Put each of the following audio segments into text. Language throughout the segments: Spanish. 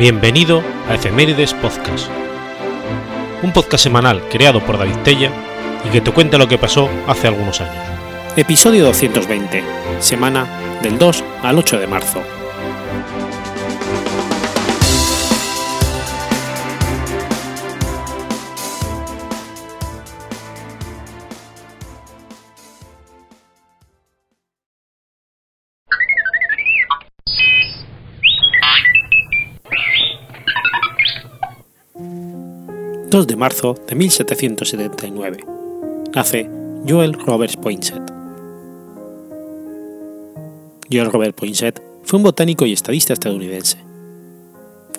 Bienvenido a Efemérides Podcast, un podcast semanal creado por David Tella y que te cuenta lo que pasó hace algunos años. Episodio 220, semana del 2 al 8 de marzo. 2 de marzo de 1779. Nace Joel Roberts Poinsett. Joel Robert Poinsett fue un botánico y estadista estadounidense.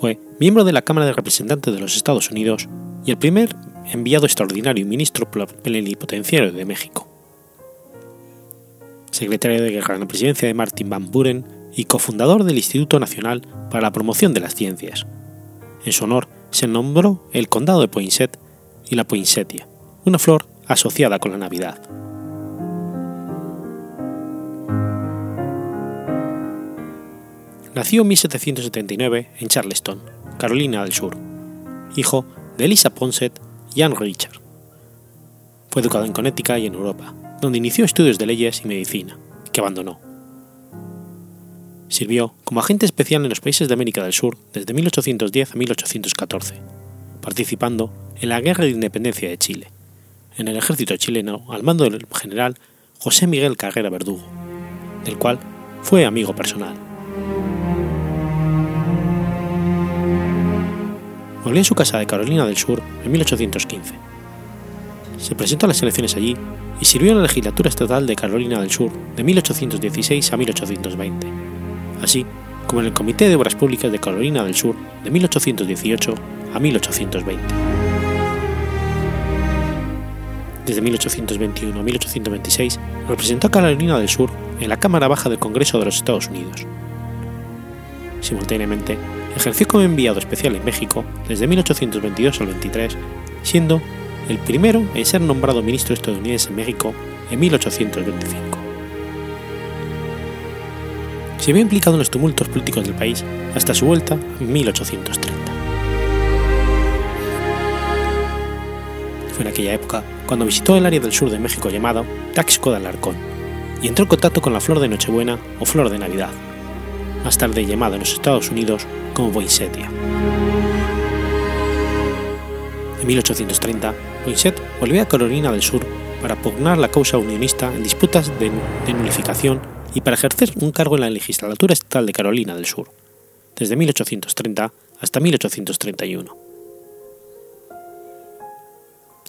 Fue miembro de la Cámara de Representantes de los Estados Unidos y el primer enviado extraordinario y ministro plenipotenciario de México. Secretario de Guerra en la presidencia de Martin Van Buren y cofundador del Instituto Nacional para la Promoción de las Ciencias. En su honor se nombró el condado de Poinsett y la poinsettia, una flor asociada con la Navidad. Nació en 1779 en Charleston, Carolina del Sur, hijo de Elisa Poinsett y Anne Richard. Fue educado en Connecticut y en Europa, donde inició estudios de leyes y medicina, que abandonó Sirvió como agente especial en los países de América del Sur desde 1810 a 1814, participando en la Guerra de Independencia de Chile, en el ejército chileno al mando del general José Miguel Carrera Verdugo, del cual fue amigo personal. Volvió a su casa de Carolina del Sur en 1815. Se presentó a las elecciones allí y sirvió en la legislatura estatal de Carolina del Sur de 1816 a 1820 así como en el Comité de Obras Públicas de Carolina del Sur de 1818 a 1820. Desde 1821 a 1826 representó a Carolina del Sur en la Cámara Baja del Congreso de los Estados Unidos. Simultáneamente, ejerció como enviado especial en México desde 1822 al 23, siendo el primero en ser nombrado ministro estadounidense en México en 1825 se vio implicado en los tumultos políticos del país hasta su vuelta en 1830. Fue en aquella época cuando visitó el área del sur de México llamado Taxco de Alarcón y entró en contacto con la flor de Nochebuena o flor de Navidad, más tarde llamada en los Estados Unidos como poinsettia. En 1830, Poinsett volvió a Carolina del Sur para pugnar la causa unionista en disputas de, de nulificación y para ejercer un cargo en la legislatura estatal de Carolina del Sur, desde 1830 hasta 1831.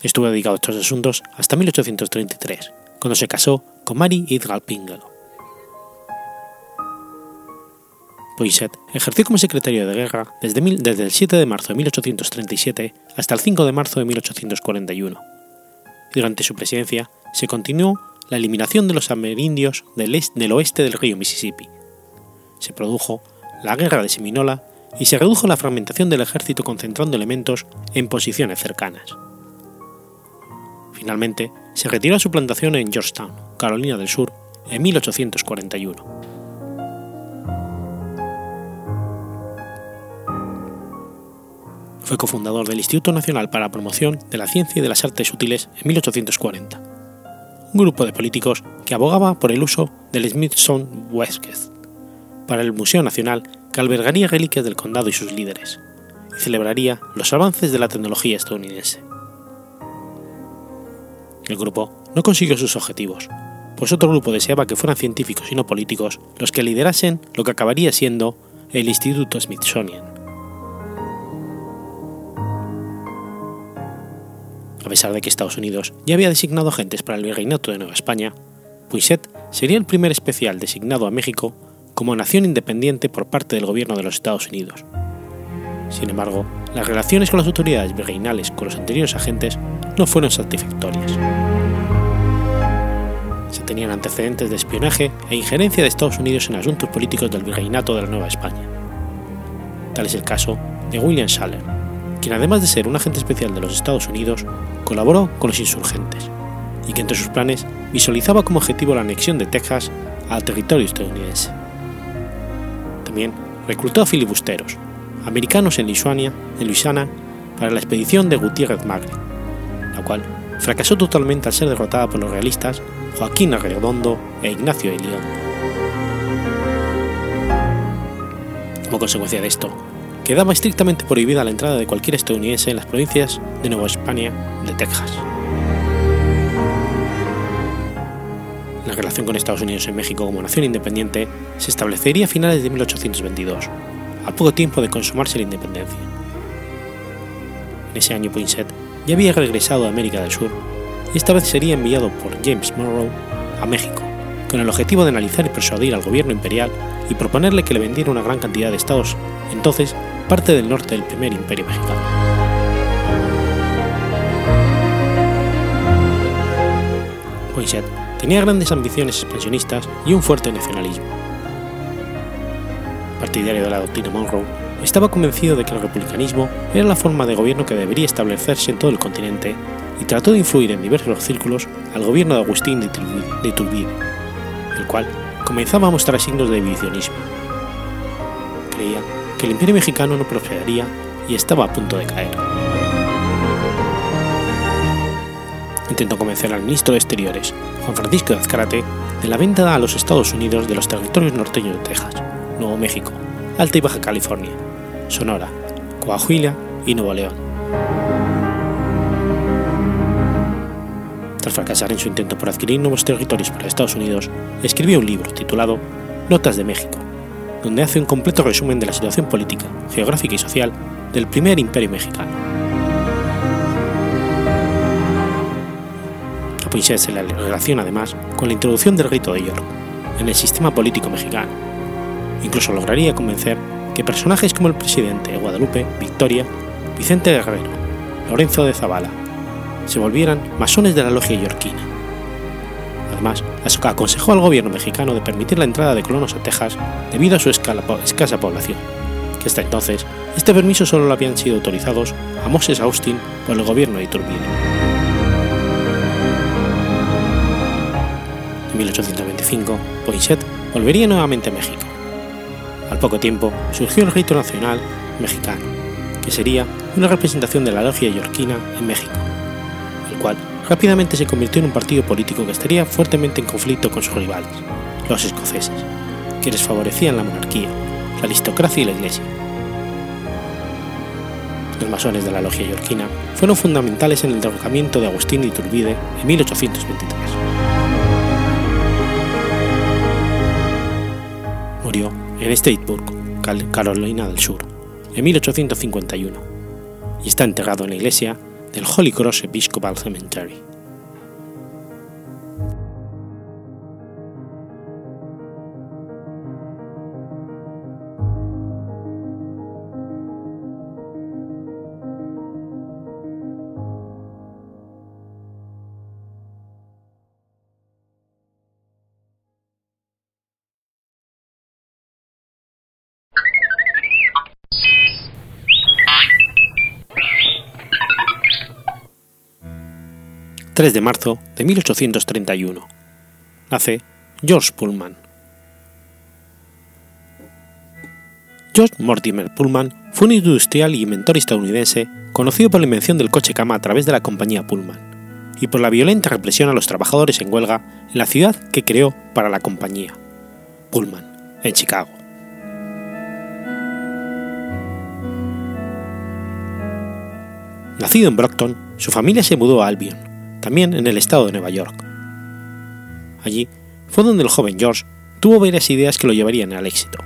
Estuvo dedicado a estos asuntos hasta 1833, cuando se casó con Mary Edgar Pingelo. Poinsett ejerció como secretario de guerra desde, desde el 7 de marzo de 1837 hasta el 5 de marzo de 1841. Durante su presidencia se continuó la eliminación de los amerindios del, oeste del río Mississippi. Se produjo la guerra de Seminola y se redujo la fragmentación del ejército concentrando elementos en posiciones cercanas. Finalmente, se retiró a su plantación en Georgetown, Carolina del Sur, en 1841. Fue cofundador del Instituto Nacional para la Promoción de la Ciencia y de las Artes Útiles en 1840 un grupo de políticos que abogaba por el uso del Smithsonian Westgate para el Museo Nacional que albergaría reliquias del condado y sus líderes, y celebraría los avances de la tecnología estadounidense. El grupo no consiguió sus objetivos, pues otro grupo deseaba que fueran científicos y no políticos los que liderasen lo que acabaría siendo el Instituto Smithsonian. A pesar de que Estados Unidos ya había designado agentes para el Virreinato de Nueva España, Poinsett sería el primer especial designado a México como nación independiente por parte del gobierno de los Estados Unidos. Sin embargo, las relaciones con las autoridades virreinales con los anteriores agentes no fueron satisfactorias. Se tenían antecedentes de espionaje e injerencia de Estados Unidos en asuntos políticos del virreinato de la Nueva España. Tal es el caso de William Schaller, quien además de ser un agente especial de los Estados Unidos, colaboró con los insurgentes, y que entre sus planes visualizaba como objetivo la anexión de Texas al territorio estadounidense. También reclutó a filibusteros, americanos en Luisiana, para la expedición de Gutiérrez Magre, la cual fracasó totalmente al ser derrotada por los realistas Joaquín Arredondo e Ignacio de León. Como consecuencia de esto, quedaba estrictamente prohibida la entrada de cualquier estadounidense en las provincias de Nueva España de Texas. La relación con Estados Unidos en México como nación independiente se establecería a finales de 1822, al poco tiempo de consumarse la independencia. En ese año Poinsett ya había regresado a América del Sur y esta vez sería enviado por James Monroe a México, con el objetivo de analizar y persuadir al gobierno imperial y proponerle que le vendiera una gran cantidad de estados, entonces parte del norte del primer imperio mexicano. Poinsett tenía grandes ambiciones expansionistas y un fuerte nacionalismo. Partidario de la doctrina Monroe, estaba convencido de que el republicanismo era la forma de gobierno que debería establecerse en todo el continente y trató de influir en diversos círculos al gobierno de Agustín de Iturbide, el cual comenzaba a mostrar signos de divisionismo. Creía que el imperio mexicano no prosperaría y estaba a punto de caer. Intentó convencer al ministro de Exteriores, Juan Francisco de Azcárate, de la venta a los Estados Unidos de los territorios norteños de Texas, Nuevo México, Alta y Baja California, Sonora, Coahuila y Nuevo León. Fracasar en su intento por adquirir nuevos territorios para Estados Unidos, escribió un libro titulado Notas de México, donde hace un completo resumen de la situación política, geográfica y social del primer imperio mexicano. A Poinsett se le relaciona además con la introducción del rito de York en el sistema político mexicano. Incluso lograría convencer que personajes como el presidente de Guadalupe, Victoria, Vicente Guerrero, Lorenzo de Zavala, se volvieran masones de la logia yorquina. Además, aconsejó al gobierno mexicano de permitir la entrada de colonos a Texas debido a su escasa población, que hasta entonces este permiso solo lo habían sido autorizados a Moses Austin por el gobierno de Iturbide. En 1825, Poinsett volvería nuevamente a México. Al poco tiempo surgió el rito nacional mexicano, que sería una representación de la logia yorquina en México, cual rápidamente se convirtió en un partido político que estaría fuertemente en conflicto con sus rivales, los escoceses, quienes favorecían la monarquía, la aristocracia y la iglesia. Los masones de la logia yorquina fueron fundamentales en el derrocamiento de Agustín de Iturbide en 1823. Murió en Statesburg, Carolina del Sur, en 1851, y está enterrado en la iglesia del Holy Cross Episcopal Cemetery. ...3 de marzo de 1831... ...nace George Pullman. George Mortimer Pullman fue un industrial y inventor estadounidense conocido por la invención del coche cama a través de la compañía Pullman y por la violenta represión a los trabajadores en huelga en la ciudad que creó para la compañía, Pullman, en Chicago. Nacido en Brockton, su familia se mudó a Albion, también en el estado de Nueva York. Allí fue donde el joven George tuvo varias ideas que lo llevarían al éxito.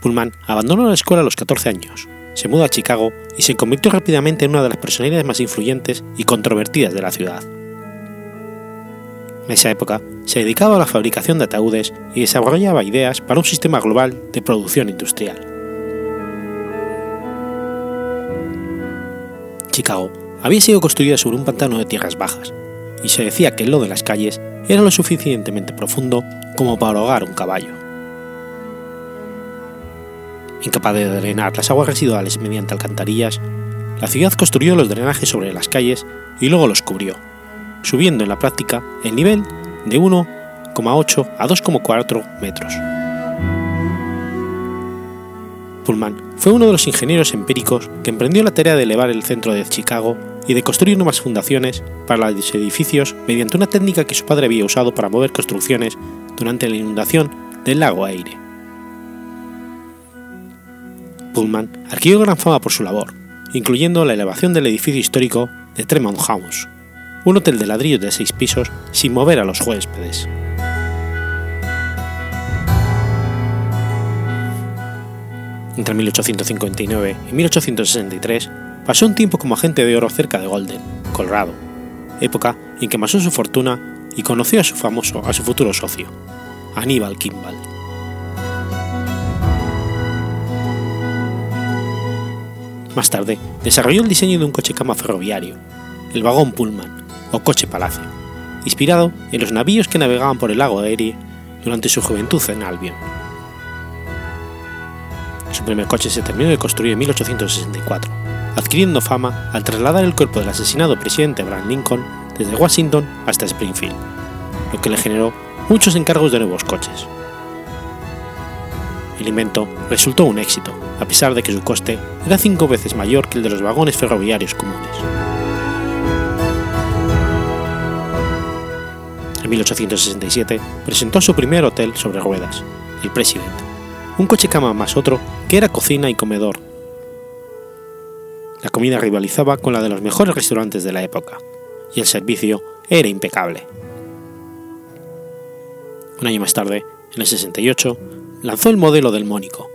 Pullman abandonó la escuela a los 14 años, se mudó a Chicago y se convirtió rápidamente en una de las personalidades más influyentes y controvertidas de la ciudad. En esa época se dedicaba a la fabricación de ataúdes y desarrollaba ideas para un sistema global de producción industrial. Chicago había sido construida sobre un pantano de tierras bajas, y se decía que el lodo de las calles era lo suficientemente profundo como para ahogar un caballo. Incapaz de drenar las aguas residuales mediante alcantarillas, la ciudad construyó los drenajes sobre las calles y luego los cubrió, subiendo en la práctica el nivel de 1,8 a 2,4 metros. Pullman fue uno de los ingenieros empíricos que emprendió la tarea de elevar el centro de Chicago y de construir nuevas fundaciones para los edificios mediante una técnica que su padre había usado para mover construcciones durante la inundación del lago Aire. Pullman adquirió gran fama por su labor, incluyendo la elevación del edificio histórico de Tremont House, un hotel de ladrillos de seis pisos sin mover a los huéspedes. Entre 1859 y 1863 pasó un tiempo como agente de oro cerca de Golden, Colorado, época en que amasó su fortuna y conoció a su famoso, a su futuro socio, Aníbal Kimball. Más tarde, desarrolló el diseño de un coche cama ferroviario, el vagón Pullman, o coche palacio, inspirado en los navíos que navegaban por el lago Erie durante su juventud en Albion. Su primer coche se terminó de construir en 1864, adquiriendo fama al trasladar el cuerpo del asesinado presidente Abraham Lincoln desde Washington hasta Springfield, lo que le generó muchos encargos de nuevos coches. El invento resultó un éxito, a pesar de que su coste era cinco veces mayor que el de los vagones ferroviarios comunes. En 1867 presentó su primer hotel sobre ruedas, el President, un coche cama más otro que era cocina y comedor. La comida rivalizaba con la de los mejores restaurantes de la época, y el servicio era impecable. Un año más tarde, en el 68, lanzó el modelo del Mónico,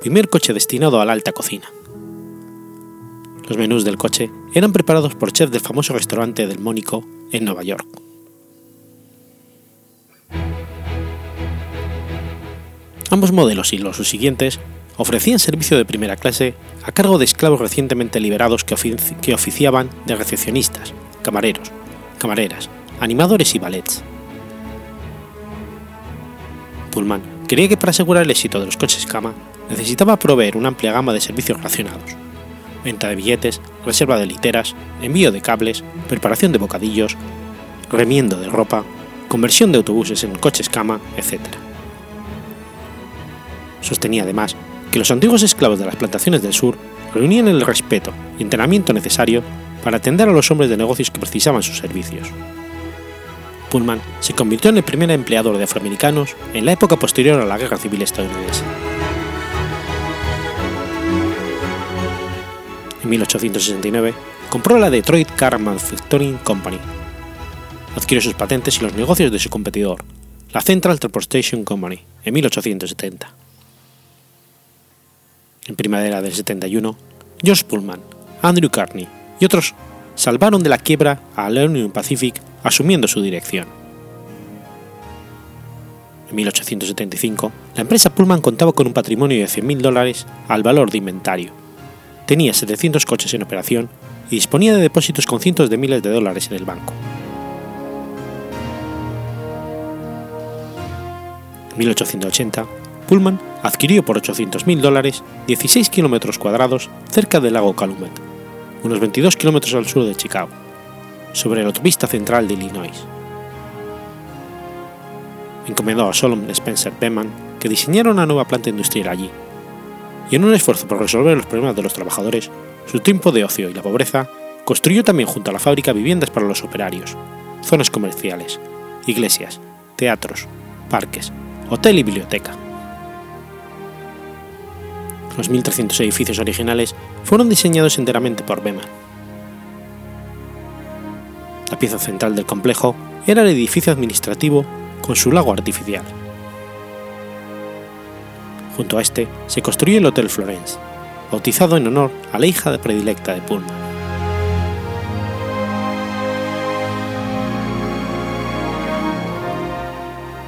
primer coche destinado a la alta cocina. Los menús del coche eran preparados por chefs del famoso restaurante del Mónico en Nueva York. Ambos modelos y los siguientes ofrecían servicio de primera clase a cargo de esclavos recientemente liberados que, oficiaban de recepcionistas, camareros, camareras, animadores y ballets. Pullman creía que para asegurar el éxito de los coches cama necesitaba proveer una amplia gama de servicios relacionados, venta de billetes, reserva de literas, envío de cables, preparación de bocadillos, remiendo de ropa, conversión de autobuses en coches cama, etc. Sostenía además que los antiguos esclavos de las plantaciones del sur reunían el respeto y entrenamiento necesario para atender a los hombres de negocios que precisaban sus servicios. Pullman se convirtió en el primer empleador de afroamericanos en la época posterior a la Guerra Civil estadounidense. En 1869 compró la Detroit Car Manufacturing Company. Adquirió sus patentes y los negocios de su competidor, la Central Transportation Company, en 1870. En primavera del 71, George Pullman, Andrew Carney y otros salvaron de la quiebra a la Pacific asumiendo su dirección. En 1875, la empresa Pullman contaba con un patrimonio de 100.000 dólares al valor de inventario. Tenía 700 coches en operación y disponía de depósitos con cientos de miles de dólares en el banco. En 1880, Pullman adquirió por 800.000 dólares 16 kilómetros cuadrados cerca del lago Calumet, unos 22 kilómetros al sur de Chicago, sobre la autopista central de Illinois. Encomendó a Solomon Spencer Beman que diseñara una nueva planta industrial allí, y en un esfuerzo por resolver los problemas de los trabajadores, su tiempo de ocio y la pobreza, construyó también junto a la fábrica viviendas para los operarios, zonas comerciales, iglesias, teatros, parques, hotel y biblioteca. Los 1.300 edificios originales fueron diseñados enteramente por Beman. La pieza central del complejo era el edificio administrativo con su lago artificial. Junto a este se construyó el Hotel Florence, bautizado en honor a la hija predilecta de Pullman.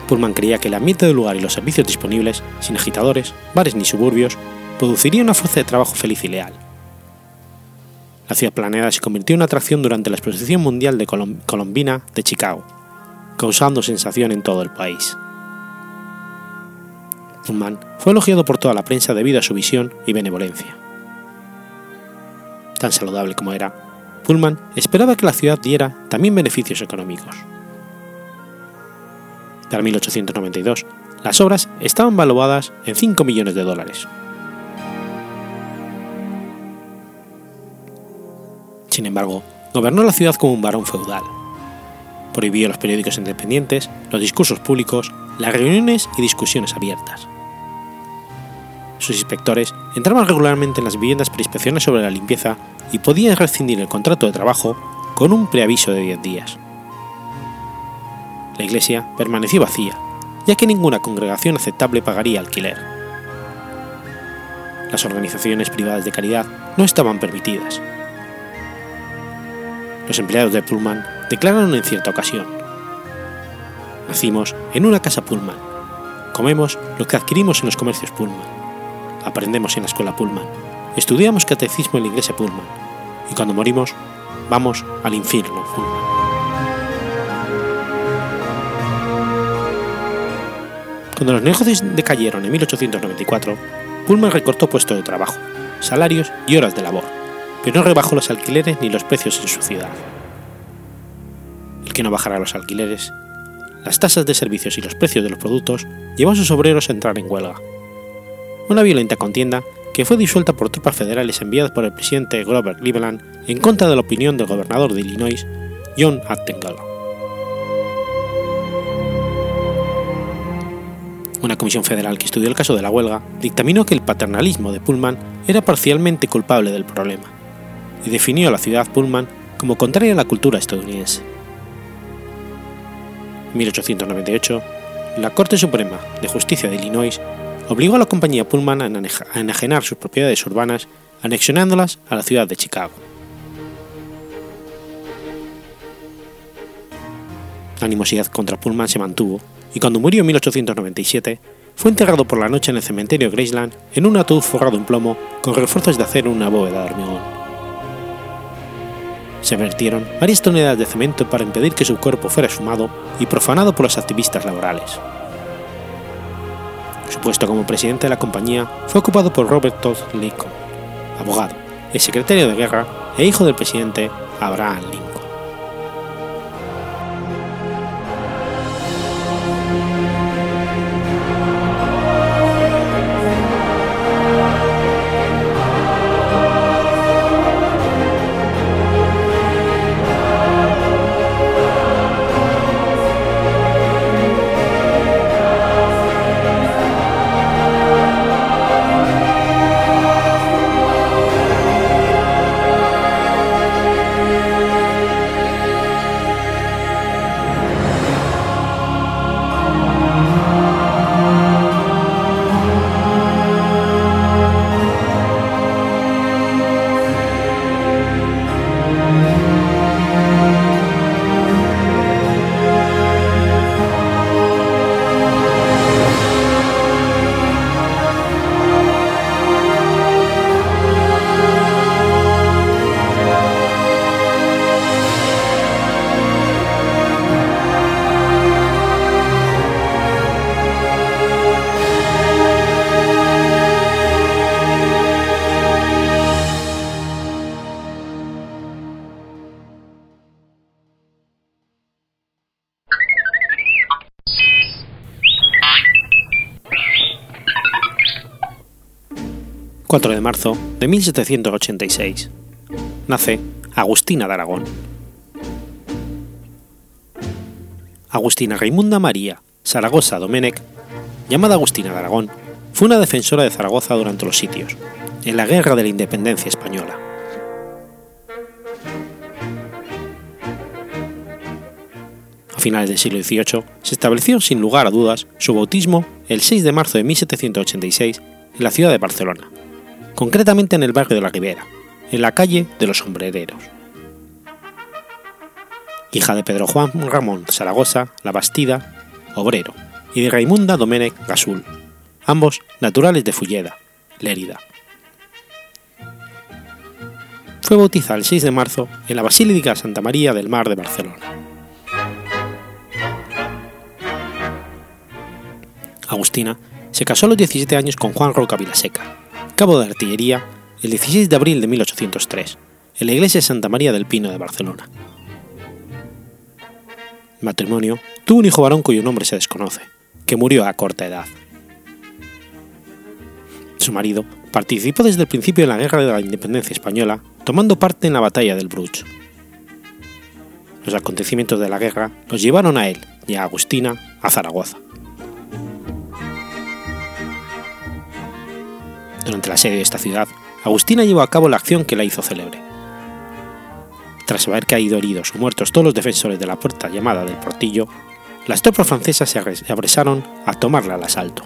Pullman creía que el ambiente del lugar y los servicios disponibles, sin agitadores, bares ni suburbios, produciría una fuerza de trabajo feliz y leal. La ciudad planeada se convirtió en una atracción durante la Exposición Mundial de Colombina de Chicago, causando sensación en todo el país. Pullman fue elogiado por toda la prensa debido a su visión y benevolencia. Tan saludable como era, Pullman esperaba que la ciudad diera también beneficios económicos. Para 1892, las obras estaban valuadas en 5 millones de dólares. Sin embargo, gobernó la ciudad como un varón feudal. Prohibió los periódicos independientes, los discursos públicos, las reuniones y discusiones abiertas. Sus inspectores entraban regularmente en las viviendas para inspecciones sobre la limpieza y podían rescindir el contrato de trabajo con un preaviso de 10 días. La iglesia permaneció vacía, ya que ninguna congregación aceptable pagaría alquiler. Las organizaciones privadas de caridad no estaban permitidas. Los empleados de Pullman declararon en cierta ocasión, Nacimos en una casa Pullman, comemos lo que adquirimos en los comercios Pullman, aprendemos en la escuela Pullman, estudiamos catecismo en la iglesia Pullman, y cuando morimos, vamos al infierno Pullman. Cuando los negocios decayeron en 1894, Pullman recortó puestos de trabajo, salarios y horas de labor, pero no rebajó los alquileres ni los precios en su ciudad. El que no bajara los alquileres, las tasas de servicios y los precios de los productos llevó a sus obreros a entrar en huelga. Una violenta contienda que fue disuelta por tropas federales enviadas por el presidente Grover Cleveland en contra de la opinión del gobernador de Illinois, John Attengal. Una comisión federal que estudió el caso de la huelga dictaminó que el paternalismo de Pullman era parcialmente culpable del problema y definió a la ciudad Pullman como contraria a la cultura estadounidense. En 1898, la Corte Suprema de Justicia de Illinois obligó a la compañía Pullman a enajenar sus propiedades urbanas, anexionándolas a la ciudad de Chicago. La animosidad contra Pullman se mantuvo y cuando murió en 1897 fue enterrado por la noche en el cementerio Graceland en un ataúd forrado en plomo con refuerzos de acero en una bóveda de hormigón. Se vertieron varias toneladas de cemento para impedir que su cuerpo fuera sumado y profanado por los activistas laborales. Su puesto como presidente de la compañía fue ocupado por Robert Todd Lincoln, abogado, el secretario de guerra e hijo del presidente Abraham Lincoln. 4 de marzo de 1786. Nace Agustina de Aragón. Agustina Raimunda María Zaragoza Domenech, llamada Agustina de Aragón, fue una defensora de Zaragoza durante los sitios, en la Guerra de la Independencia Española. A finales del siglo XVIII se estableció sin lugar a dudas su bautismo el 6 de marzo de 1786 en la ciudad de Barcelona, concretamente en el barrio de la Ribera, en la calle de los Sombrereros. Hija de Pedro Juan Ramón Zaragoza, La Bastida, obrero, y de Raimunda Domenech Gasul, ambos naturales de Fulleda, Lérida. Fue bautizada el 6 de marzo en la Basílica Santa María del Mar de Barcelona. Agustina se casó a los 17 años con Juan Roca Vilaseca, cabo de artillería el 16 de abril de 1803, en la iglesia de Santa María del Pino de Barcelona. El matrimonio tuvo un hijo varón cuyo nombre se desconoce, que murió a corta edad. Su marido participó desde el principio en la Guerra de la Independencia Española, tomando parte en la batalla del Bruch. Los acontecimientos de la guerra los llevaron a él y a Agustina a Zaragoza. Durante el asedio de esta ciudad, Agustina llevó a cabo la acción que la hizo célebre. Tras haber caído heridos o muertos todos los defensores de la puerta llamada del Portillo, las tropas francesas se apresaron a tomarla al asalto.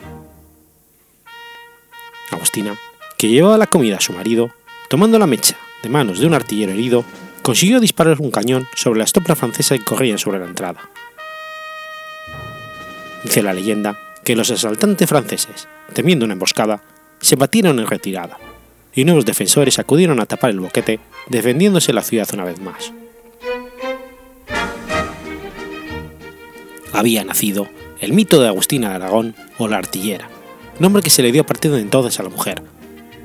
Agustina, que llevaba la comida a su marido, tomando la mecha de manos de un artillero herido, consiguió disparar un cañón sobre las tropas francesas que corrían sobre la entrada. Dice la leyenda que los asaltantes franceses, temiendo una emboscada, se batieron en retirada, y nuevos defensores acudieron a tapar el boquete, defendiéndose la ciudad una vez más. Había nacido el mito de Agustina de Aragón o la artillera, nombre que se le dio a partir de entonces a la mujer,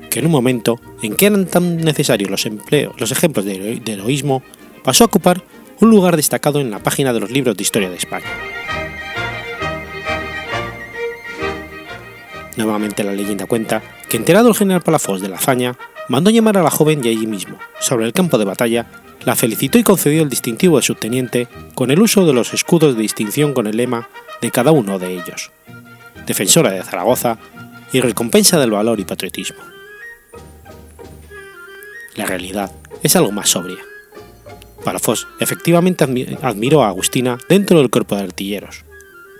que en un momento en que eran tan necesarios los empleos, los ejemplos de heroísmo, pasó a ocupar un lugar destacado en la página de los libros de historia de España. Nuevamente la leyenda cuenta que enterado el general Palafox de la hazaña, mandó llamar a la joven y allí mismo, sobre el campo de batalla, la felicitó y concedió el distintivo de subteniente con el uso de los escudos de distinción con el lema de cada uno de ellos, defensora de Zaragoza y recompensa del valor y patriotismo. La realidad es algo más sobria. Palafox efectivamente admiró a Agustina dentro del cuerpo de artilleros,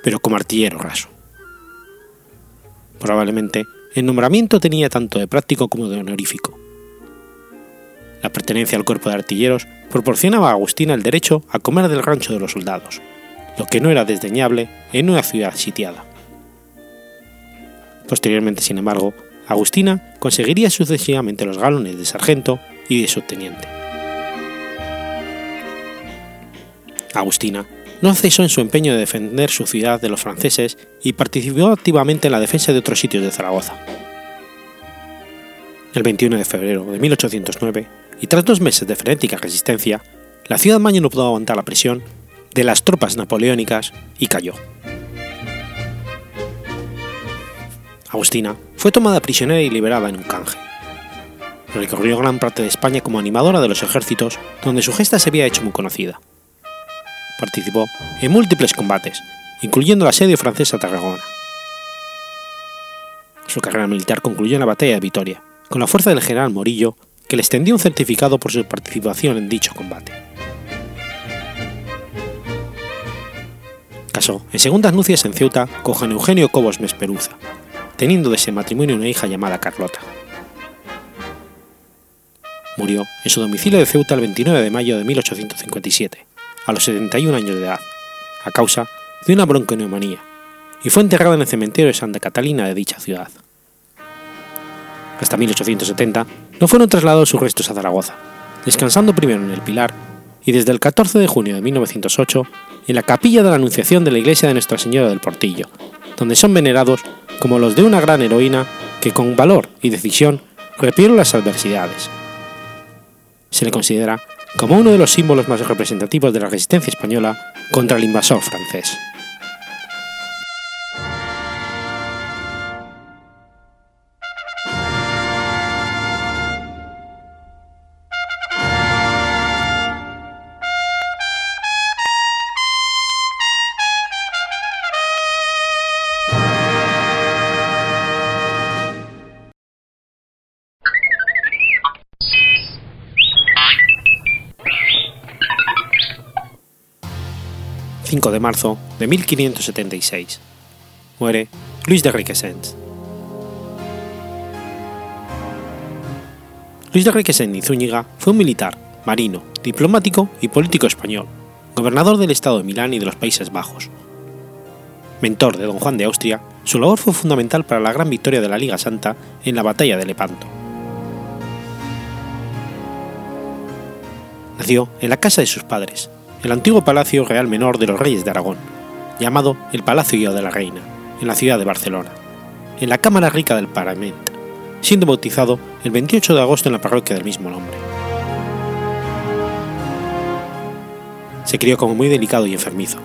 pero como artillero raso. Probablemente el nombramiento tenía tanto de práctico como de honorífico. La pertenencia al cuerpo de artilleros proporcionaba a Agustina el derecho a comer del rancho de los soldados, lo que no era desdeñable en una ciudad sitiada. Posteriormente, sin embargo, Agustina conseguiría sucesivamente los galones de sargento y de subteniente. Agustina no cesó en su empeño de defender su ciudad de los franceses y participó activamente en la defensa de otros sitios de Zaragoza. El 21 de febrero de 1809, y tras dos meses de frenética resistencia, la ciudad maño no pudo aguantar la presión de las tropas napoleónicas y cayó. Agustina fue tomada prisionera y liberada en un canje. Recorrió gran parte de España como animadora de los ejércitos, donde su gesta se había hecho muy conocida participó en múltiples combates, incluyendo el asedio francés a Tarragona. Su carrera militar concluyó en la batalla de Vitoria, con la fuerza del general Morillo, que le extendió un certificado por su participación en dicho combate. Casó en segundas nupcias en Ceuta con Juan Eugenio Cobos Mesperuza, teniendo de ese matrimonio una hija llamada Carlota. Murió en su domicilio de Ceuta el 29 de mayo de 1857, a los 71 años de edad, a causa de una bronconeumonía, y fue enterrado en el cementerio de Santa Catalina de dicha ciudad. Hasta 1870 no fueron trasladados sus restos a Zaragoza, descansando primero en el Pilar y desde el 14 de junio de 1908 en la capilla de la Anunciación de la iglesia de Nuestra Señora del Portillo, donde son venerados como los de una gran heroína que con valor y decisión repieron las adversidades. Se le considera como uno de los símbolos más representativos de la resistencia española contra el invasor francés. De marzo de 1576. Muere Luis de Requesens. Luis de Requesens y Zúñiga fue un militar, marino, diplomático y político español, gobernador del estado de Milán y de los Países Bajos. Mentor de don Juan de Austria, su labor fue fundamental para la gran victoria de la Liga Santa en la batalla de Lepanto. Nació en la casa de sus padres, el antiguo Palacio Real Menor de los Reyes de Aragón, llamado el Palacio de la Reina, en la ciudad de Barcelona, en la Cámara Rica del Parlamento, siendo bautizado el 28 de agosto en la parroquia del mismo nombre. Se crió como muy delicado y enfermizo.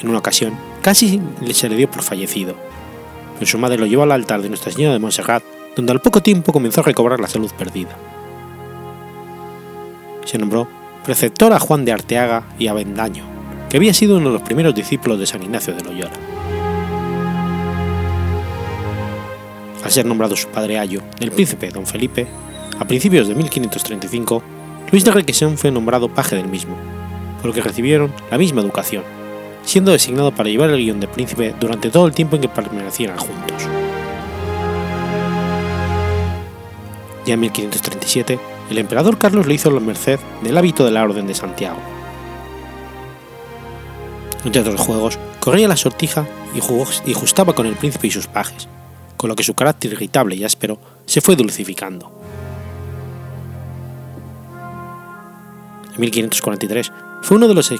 En una ocasión, casi se le dio por fallecido, pero su madre lo llevó al altar de Nuestra Señora de Montserrat donde al poco tiempo comenzó a recobrar la salud perdida. Se nombró preceptor a Juan de Arteaga y Avendaño, que había sido uno de los primeros discípulos de San Ignacio de Loyola. Al ser nombrado su padre Ayo, el príncipe don Felipe, a principios de 1535, Luis de Requesón fue nombrado paje del mismo, por lo que recibieron la misma educación, siendo designado para llevar el guion del príncipe durante todo el tiempo en que permanecieran juntos. Ya en 1537, el emperador Carlos le hizo la merced del hábito de la Orden de Santiago. Entre otros juegos, corría la sortija y, jugó, y justaba con el príncipe y sus pajes, con lo que su carácter irritable y áspero se fue dulcificando. En 1543 fue uno de los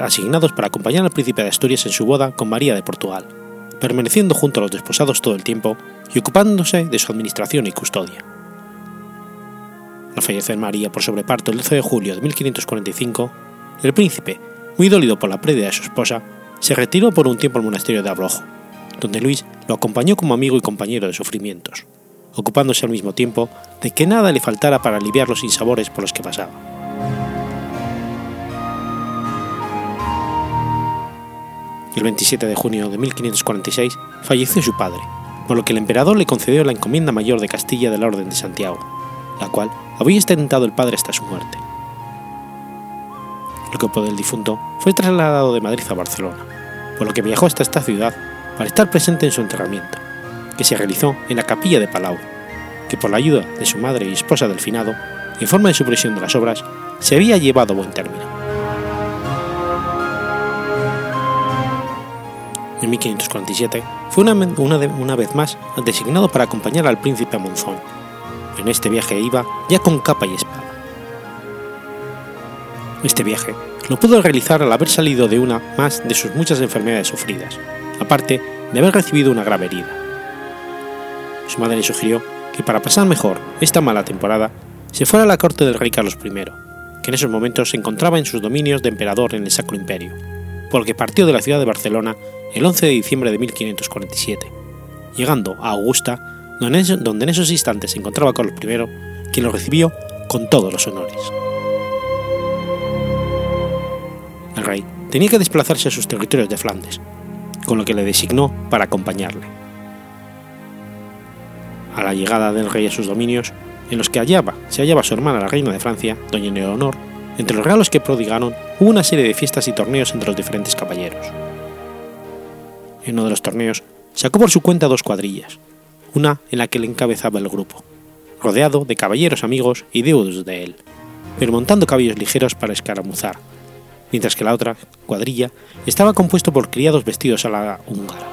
asignados para acompañar al príncipe de Asturias en su boda con María de Portugal, permaneciendo junto a los desposados todo el tiempo y ocupándose de su administración y custodia. Al fallecer María por sobreparto el 12 de julio de 1545, el príncipe, muy dolido por la pérdida de su esposa, se retiró por un tiempo al monasterio de Abrojo, donde Luis lo acompañó como amigo y compañero de sufrimientos, ocupándose al mismo tiempo de que nada le faltara para aliviar los insabores por los que pasaba. El 27 de junio de 1546 falleció su padre, por lo que el emperador le concedió la encomienda mayor de Castilla de la Orden de Santiago, la cual había ostentado el padre hasta su muerte. El cuerpo del difunto fue trasladado de Madrid a Barcelona, por lo que viajó hasta esta ciudad para estar presente en su enterramiento, que se realizó en la capilla de Palau, que por la ayuda de su madre y esposa del finado, en forma de supresión de las obras, se había llevado a buen término. En 1547 fue una, una, una vez más designado para acompañar al príncipe a Monzón. En este viaje iba ya con capa y espada. Este viaje lo pudo realizar al haber salido de una más de sus muchas enfermedades sufridas, aparte de haber recibido una grave herida. Su madre le sugirió que para pasar mejor esta mala temporada se fuera a la corte del rey Carlos I, que en esos momentos se encontraba en sus dominios de emperador en el Sacro Imperio, porque partió de la ciudad de Barcelona el 11 de diciembre de 1547, llegando a Augusta, donde en esos instantes se encontraba Carlos I, quien lo recibió con todos los honores. El rey tenía que desplazarse a sus territorios de Flandes, con lo que le designó para acompañarle. A la llegada del rey a sus dominios, en los que hallaba, se hallaba su hermana la reina de Francia, doña Leonor, entre los regalos que prodigaron hubo una serie de fiestas y torneos entre los diferentes caballeros. En uno de los torneos sacó por su cuenta dos cuadrillas, una en la que le encabezaba el grupo, rodeado de caballeros amigos y deudos de él, pero montando caballos ligeros para escaramuzar, mientras que la otra cuadrilla estaba compuesto por criados vestidos a la húngara,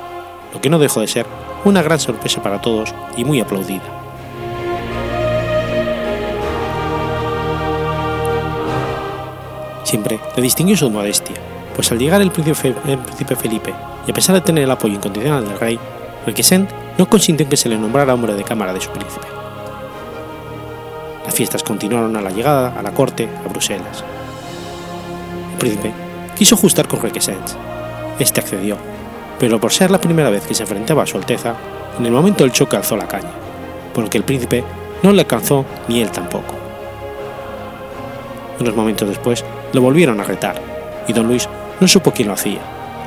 lo que no dejó de ser una gran sorpresa para todos y muy aplaudida. Siempre le distinguió su modestia, pues al llegar el príncipe, el príncipe Felipe y a pesar de tener el apoyo incondicional del rey, Requesent no consintió que se le nombrara hombre de cámara de su príncipe. Las fiestas continuaron a la llegada a la corte a Bruselas. El príncipe quiso ajustar con Requesens. Este accedió, pero por ser la primera vez que se enfrentaba a su Alteza, en el momento del choque alzó la caña, por lo que el príncipe no le alcanzó ni él tampoco. Unos momentos después lo volvieron a retar, y don Luis no supo quién lo hacía,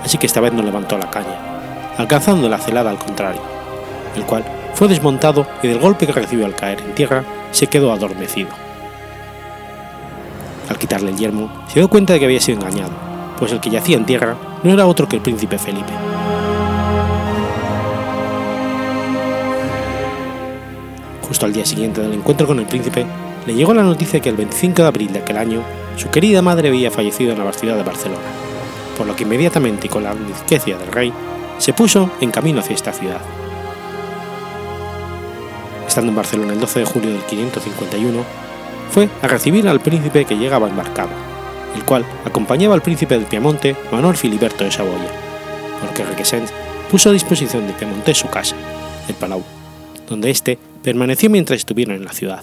así que esta vez no levantó la caña, alcanzando la celada al contrario, el cual fue desmontado y del golpe que recibió al caer en tierra se quedó adormecido. Al quitarle el yermo, se dio cuenta de que había sido engañado, pues el que yacía en tierra no era otro que el príncipe Felipe. Justo al día siguiente del encuentro con el príncipe, le llegó la noticia que el 25 de abril de aquel año su querida madre había fallecido en la ciudad de Barcelona, por lo que inmediatamente y con la disquecia del rey, se puso en camino hacia esta ciudad. Estando en Barcelona el 12 de julio del 551, fue a recibir al príncipe que llegaba embarcado, el cual acompañaba al príncipe del Piamonte, Manuel Filiberto de Saboya, porque Requesens puso a disposición de Piamonte su casa, el Palau, donde éste permaneció mientras estuvieron en la ciudad.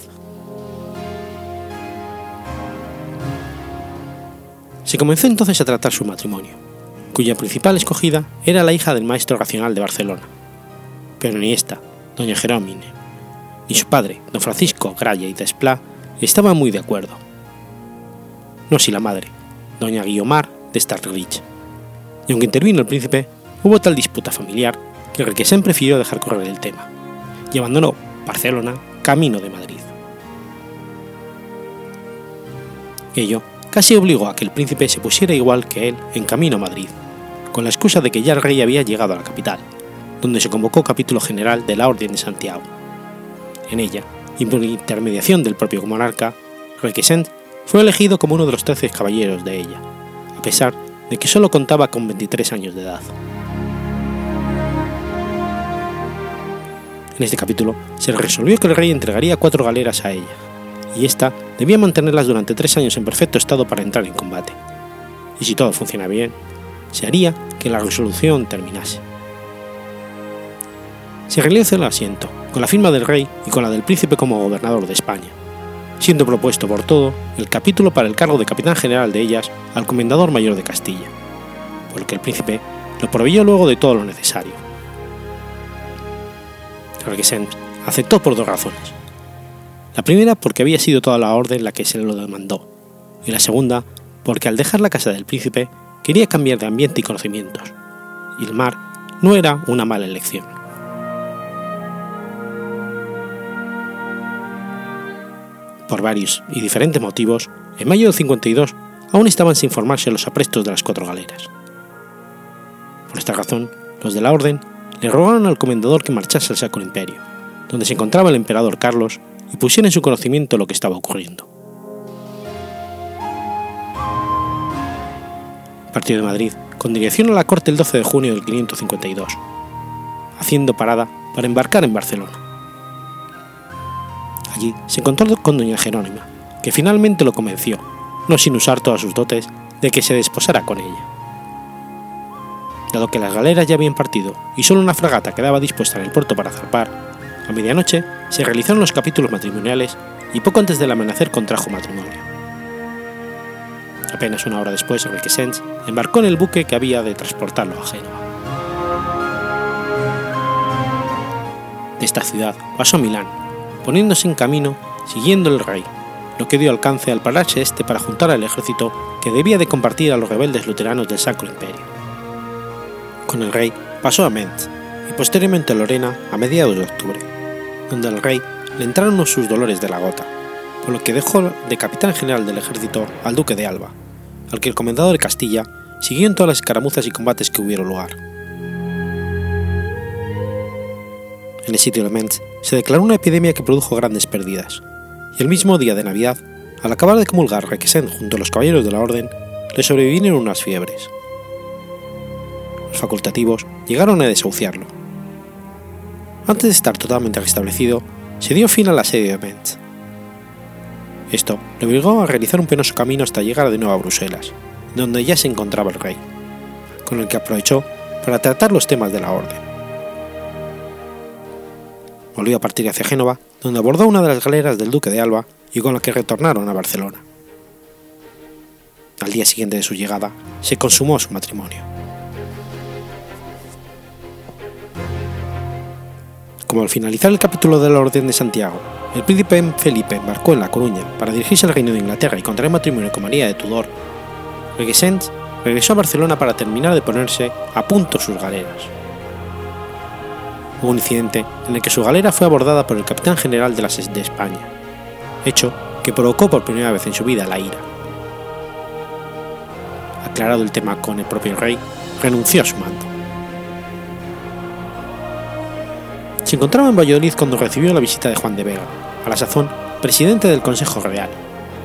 Se comenzó entonces a tratar su matrimonio, cuya principal escogida era la hija del maestro racional de Barcelona, pero ni esta, doña Jerómine, ni su padre, don Francisco Graya y Desplá, estaban muy de acuerdo. No si la madre, doña Guiomar de Starrich. Y aunque intervino el príncipe, hubo tal disputa familiar que Requesén prefirió dejar correr el tema y abandonó Barcelona camino de Madrid. Ello casi obligó a que el príncipe se pusiera igual que él en camino a Madrid, con la excusa de que ya el rey había llegado a la capital, donde se convocó capítulo general de la Orden de Santiago. En ella, y por intermediación del propio monarca, Requesens fue elegido como uno de los trece caballeros de ella, a pesar de que solo contaba con 23 años de edad. En este capítulo se resolvió que el rey entregaría cuatro galeras a ella, y ésta debía mantenerlas durante tres años en perfecto estado para entrar en combate. Y si todo funciona bien, se haría que la resolución terminase. Se realizó el asiento, con la firma del rey y con la del príncipe como gobernador de España, siendo propuesto por todo el capítulo para el cargo de capitán general de ellas al comendador mayor de Castilla, por lo que el príncipe lo proveyó luego de todo lo necesario. Requesens aceptó por dos razones. La primera porque había sido toda la orden la que se lo demandó, y la segunda porque al dejar la casa del príncipe quería cambiar de ambiente y conocimientos, y el mar no era una mala elección. Por varios y diferentes motivos, en mayo del 52 aún estaban sin formarse los aprestos de las cuatro galeras. Por esta razón, los de la orden le rogaron al comendador que marchase al Sacro Imperio, donde se encontraba el emperador Carlos, y pusiera en su conocimiento lo que estaba ocurriendo. Partió de Madrid con dirección a la corte el 12 de junio del 552, haciendo parada para embarcar en Barcelona. Se encontró con doña Jerónima, que finalmente lo convenció, no sin usar todas sus dotes, de que se desposara con ella. Dado que las galeras ya habían partido y solo una fragata quedaba dispuesta en el puerto para zarpar, a medianoche se realizaron los capítulos matrimoniales y poco antes del amanecer contrajo matrimonio. Apenas una hora después, Requesens embarcó en el buque que había de transportarlo a Génova. De esta ciudad pasó a Milán, poniéndose en camino siguiendo el rey, lo que dio alcance al pararse este para juntar al ejército que debía de compartir a los rebeldes luteranos del Sacro Imperio. Con el rey pasó a Mentz y posteriormente a Lorena a mediados de octubre, donde al rey le entraron sus dolores de la gota, por lo que dejó de capitán general del ejército al duque de Alba, al que el comendador de Castilla siguió en todas las escaramuzas y combates que hubieron lugar. En el sitio de Mentz se declaró una epidemia que produjo grandes pérdidas, y el mismo día de Navidad, al acabar de comulgar Requesén junto a los caballeros de la orden, le sobrevivieron unas fiebres. Los facultativos llegaron a desahuciarlo. Antes de estar totalmente restablecido, se dio fin al asedio de Mentz. Esto le obligó a realizar un penoso camino hasta llegar de nuevo a Bruselas, donde ya se encontraba el rey, con el que aprovechó para tratar los temas de la orden. Volvió a partir hacia Génova, donde abordó una de las galeras del duque de Alba y con la que retornaron a Barcelona. Al día siguiente de su llegada, se consumó su matrimonio. Como al finalizar el capítulo de la Orden de Santiago, el príncipe Felipe embarcó en La Coruña para dirigirse al Reino de Inglaterra y contraer matrimonio con María de Tudor, Requesens regresó a Barcelona para terminar de ponerse a punto sus galeras. Un incidente en el que su galera fue abordada por el capitán general de las de España, hecho que provocó por primera vez en su vida la ira. Aclarado el tema con el propio rey, renunció a su mando. Se encontraba en Valladolid cuando recibió la visita de Juan de Vega, a la sazón presidente del Consejo Real,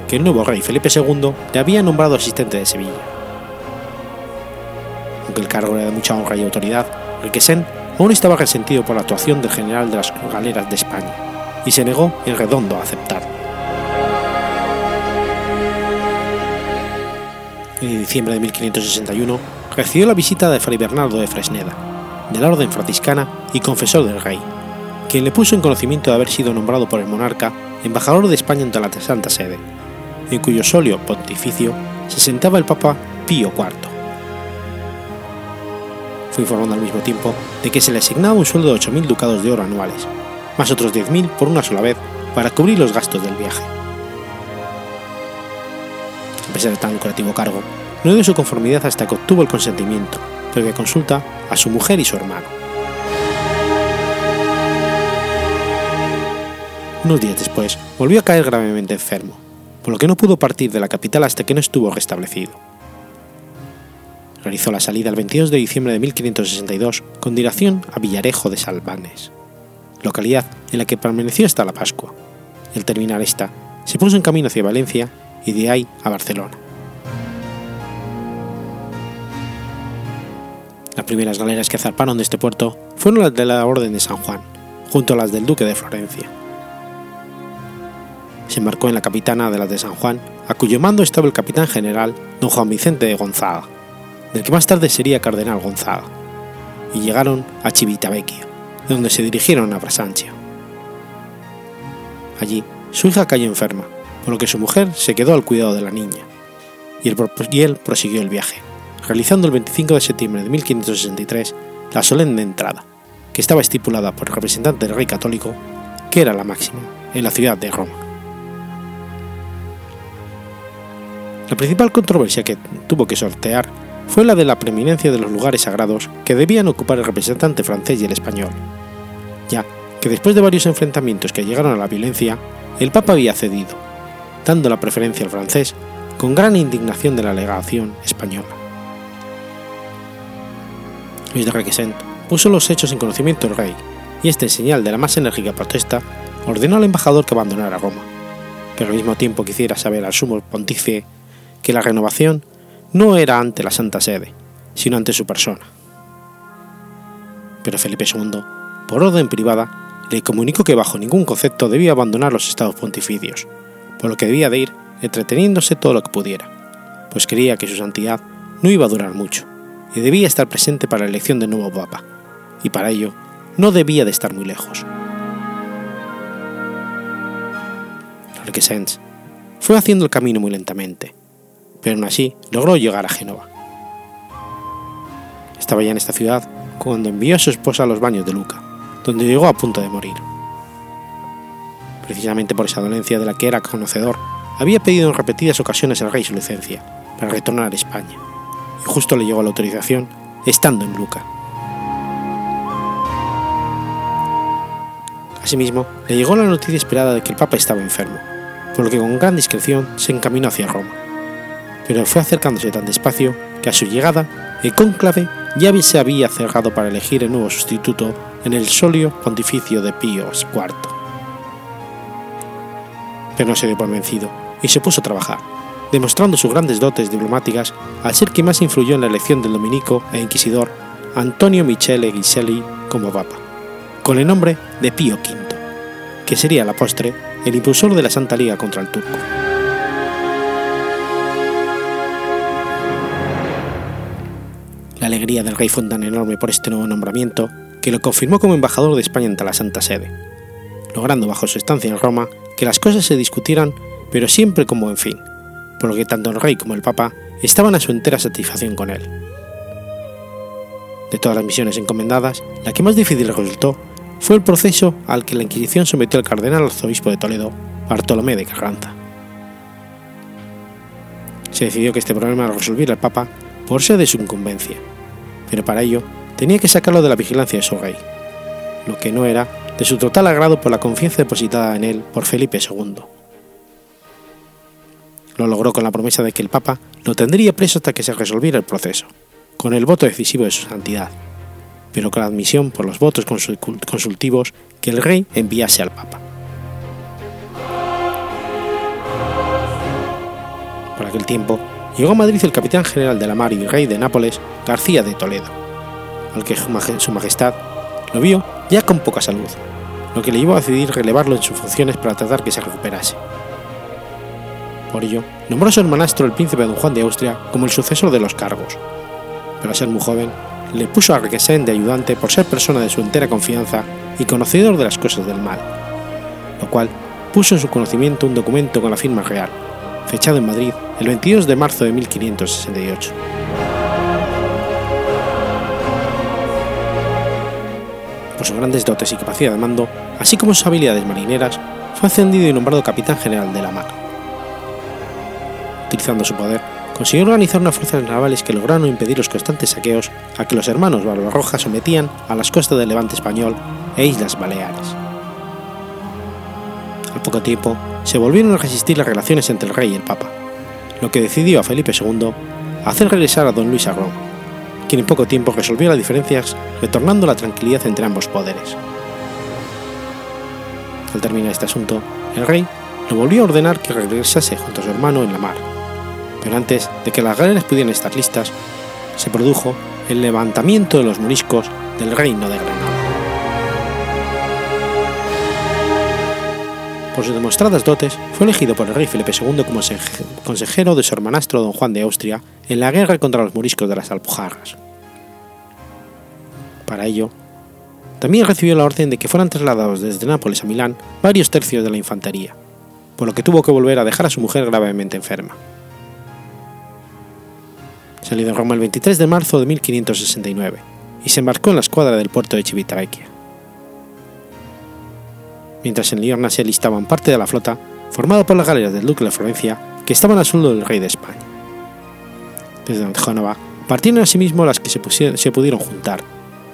que el nuevo rey Felipe II le había nombrado asistente de Sevilla. Aunque el cargo era de mucha honra y autoridad, Requesén aún estaba resentido por la actuación del general de las galeras de España, y se negó en redondo a aceptarlo. En diciembre de 1561 recibió la visita de Fray Bernardo de Fresneda, de la orden franciscana y confesor del rey, quien le puso en conocimiento de haber sido nombrado por el monarca embajador de España ante la Santa Sede, en cuyo solio pontificio se sentaba el Papa Pío IV. Fue informando al mismo tiempo de que se le asignaba un sueldo de 8.000 ducados de oro anuales, más otros 10.000 por una sola vez para cubrir los gastos del viaje. A pesar de tan lucrativo cargo, no dio su conformidad hasta que obtuvo el consentimiento, previa consulta a su mujer y su hermano. Unos días después, volvió a caer gravemente enfermo, por lo que no pudo partir de la capital hasta que no estuvo restablecido. Realizó la salida el 22 de diciembre de 1562 con dirección a Villarejo de Salvanes, localidad en la que permaneció hasta la Pascua. Al terminar esta, se puso en camino hacia Valencia y de ahí a Barcelona. Las primeras galeras que zarparon de este puerto fueron las de la Orden de San Juan, junto a las del Duque de Florencia. Se embarcó en la capitana de las de San Juan, a cuyo mando estaba el capitán general don Juan Vicente de Gonzaga, del que más tarde sería cardenal Gonzaga, y llegaron a Civitavecchia, donde se dirigieron a Brasantia. Allí, su hija cayó enferma, por lo que su mujer se quedó al cuidado de la niña, y él, y prosiguió el viaje, realizando el 25 de septiembre de 1563 la solemne entrada, que estaba estipulada por el representante del rey católico, que era la máxima, en la ciudad de Roma. La principal controversia que tuvo que sortear fue la de la preeminencia de los lugares sagrados que debían ocupar el representante francés y el español, ya que después de varios enfrentamientos que llegaron a la violencia, el Papa había cedido, dando la preferencia al francés con gran indignación de la legación española. Luis de Requesens puso los hechos en conocimiento del rey, y este en señal de la más enérgica protesta ordenó al embajador que abandonara Roma, pero al mismo tiempo quisiera saber al sumo pontífice que la renovación no era ante la Santa Sede, sino ante su persona. Pero Felipe II, por orden privada, le comunicó que bajo ningún concepto debía abandonar los estados pontificios, por lo que debía de ir entreteniéndose todo lo que pudiera, pues creía que su santidad no iba a durar mucho, y debía estar presente para la elección del nuevo papa, y para ello no debía de estar muy lejos. Requesens fue haciendo el camino muy lentamente, pero aún así logró llegar a Génova. Estaba ya en esta ciudad cuando envió a su esposa a los baños de Luca, donde llegó a punto de morir. Precisamente por esa dolencia de la que era conocedor, había pedido en repetidas ocasiones al rey su licencia para retornar a España, y justo le llegó la autorización estando en Luca. Asimismo, le llegó la noticia esperada de que el Papa estaba enfermo, por lo que con gran discreción se encaminó hacia Roma. Pero fue acercándose tan despacio que a su llegada el cónclave ya se había cerrado para elegir el nuevo sustituto en el solio pontificio de Pío IV. Pero no se dio por vencido y se puso a trabajar, demostrando sus grandes dotes diplomáticas al ser quien más influyó en la elección del dominico e inquisidor Antonio Michele Ghiselli como papa, con el nombre de Pío V, que sería a la postre el impulsor de la Santa Liga contra el turco. Alegría del rey fue tan enorme por este nuevo nombramiento que lo confirmó como embajador de España ante la Santa Sede, logrando bajo su estancia en Roma que las cosas se discutieran, pero siempre con buen fin, por lo que tanto el rey como el papa estaban a su entera satisfacción con él. De todas las misiones encomendadas, la que más difícil resultó fue el proceso al que la Inquisición sometió al cardenal arzobispo de Toledo, Bartolomé de Carranza. Se decidió que este problema lo resolviera el Papa por ser de su incumbencia, pero para ello tenía que sacarlo de la vigilancia de su rey, lo que no era de su total agrado por la confianza depositada en él por Felipe II. Lo logró con la promesa de que el Papa lo tendría preso hasta que se resolviera el proceso, con el voto decisivo de su santidad, pero con la admisión por los votos consultivos que el rey enviase al Papa. Por aquel tiempo, llegó a Madrid el capitán general de la mar y rey de Nápoles, García de Toledo, al que su majestad lo vio ya con poca salud, lo que le llevó a decidir relevarlo en sus funciones para tratar que se recuperase. Por ello, nombró a su hermanastro el príncipe don Juan de Austria como el sucesor de los cargos, pero al ser muy joven, le puso a Requesén de ayudante por ser persona de su entera confianza y conocedor de las cosas del mal, lo cual puso en su conocimiento un documento con la firma real, fechado en Madrid el 22 de marzo de 1568. Por sus grandes dotes y capacidad de mando, así como sus habilidades marineras, fue ascendido y nombrado capitán general de la mar. Utilizando su poder, consiguió organizar unas fuerzas navales que lograron impedir los constantes saqueos a que los hermanos Barbarroja sometían a las costas del levante español e Islas Baleares. Al poco tiempo, se volvieron a resistir las relaciones entre el rey y el papa, lo que decidió a Felipe II hacer regresar a don Luis a Roma, quien en poco tiempo resolvió las diferencias retornando la tranquilidad entre ambos poderes. Al terminar este asunto, el rey lo volvió a ordenar que regresase junto a su hermano en la mar, pero antes de que las galeras pudieran estar listas, se produjo el levantamiento de los moriscos del reino de Granada. Por sus demostradas dotes, fue elegido por el rey Felipe II como consejero de su hermanastro don Juan de Austria en la guerra contra los moriscos de las Alpujarras. Para ello, también recibió la orden de que fueran trasladados desde Nápoles a Milán varios tercios de la infantería, por lo que tuvo que volver a dejar a su mujer gravemente enferma. Salió de Roma el 23 de marzo de 1569 y se embarcó en la escuadra del puerto de Civitavecchia mientras en Liorna se alistaban parte de la flota formada por las galeras del duque de Florencia que estaban a sueldo del rey de España. Desde Génova partieron asimismo las que se, se pudieron juntar,